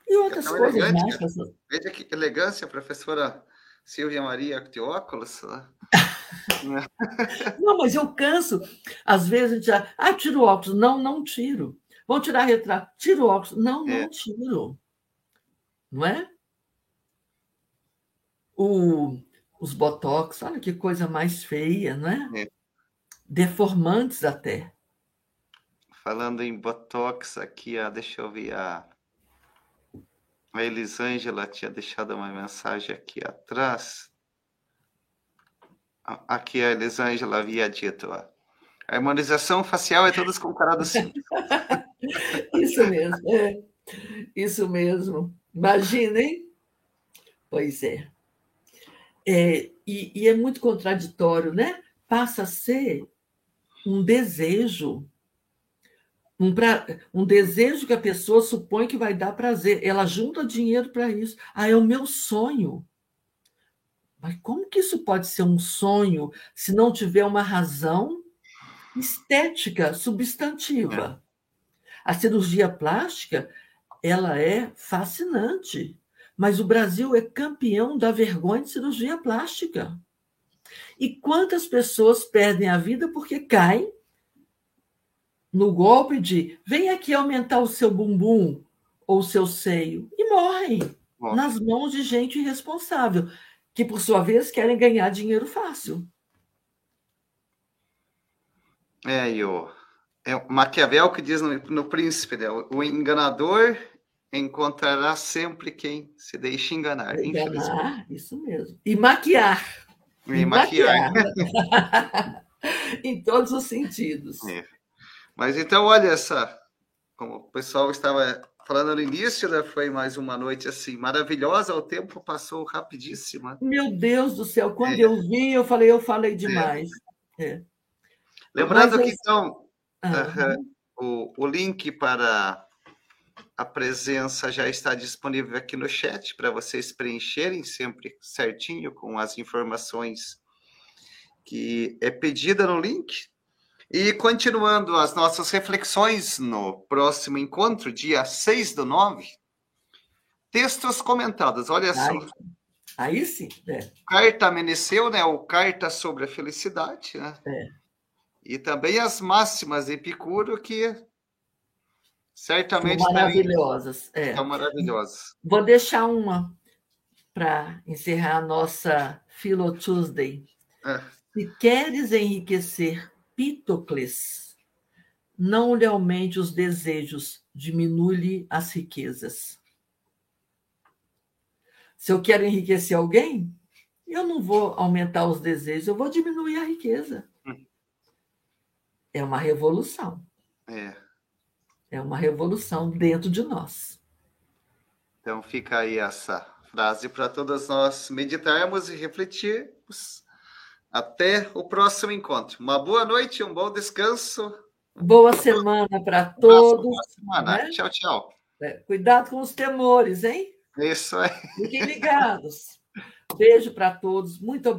E outras é coisas mais. Veja que elegância, professora Silvia Maria de óculos. Né? <laughs> não, mas eu canso. Às vezes a gente já. Ah, tiro o óculos. Não, não tiro. Vão tirar retrato. Tiro o óculos. Não, não é. tiro. Não é? O, os botox, olha que coisa mais feia, não é? é. Deformantes até. Falando em botox aqui, ó, deixa eu ver a. A Elisângela tinha deixado uma mensagem aqui atrás. Aqui a Elisângela havia dito, ó. A harmonização facial é todas com cara do. Isso mesmo, é. Isso mesmo. Imaginem. Pois é. é e, e é muito contraditório, né? Passa a ser um desejo um, pra, um desejo que a pessoa supõe que vai dar prazer. Ela junta dinheiro para isso. Ah, é o meu sonho. Mas como que isso pode ser um sonho se não tiver uma razão estética substantiva? A cirurgia plástica, ela é fascinante, mas o Brasil é campeão da vergonha de cirurgia plástica. E quantas pessoas perdem a vida porque caem no golpe de vem aqui aumentar o seu bumbum ou o seu seio e morrem Nossa. nas mãos de gente irresponsável, que por sua vez querem ganhar dinheiro fácil. É, o, é o Maquiavel que diz no, no Príncipe, né? o enganador encontrará sempre quem se deixa enganar. Enganar, isso mesmo. E maquiar. E, e maquiar. maquiar. <laughs> em todos os sentidos. É. Mas então, olha essa, como o pessoal estava falando no início, né, foi mais uma noite assim maravilhosa, o tempo passou rapidíssimo. Meu Deus do céu, quando é. eu vi, eu falei, eu falei demais. É. É. Lembrando Mas, que então o, o link para a presença já está disponível aqui no chat para vocês preencherem sempre certinho com as informações que é pedida no link. E continuando as nossas reflexões no próximo encontro, dia 6 do 9, textos comentados, olha aí, só. Aí sim. É. Carta Meneceu, né? O Carta sobre a Felicidade, né? É. E também as máximas de Epicuro, que certamente são maravilhosas. É. São maravilhosas. Vou deixar uma para encerrar a nossa Philo Tuesday. É. Se queres enriquecer Pítocles, não lhe aumente os desejos, diminui-lhe as riquezas. Se eu quero enriquecer alguém, eu não vou aumentar os desejos, eu vou diminuir a riqueza. Hum. É uma revolução. É. É uma revolução dentro de nós. Então fica aí essa frase para todas nós meditarmos e refletirmos até o próximo encontro. Uma boa noite, um bom descanso. Boa semana para todos. Boa semana. Né? Tchau, tchau. É, cuidado com os temores, hein? Isso aí. Fiquem ligados. Beijo para todos. Muito obrigado.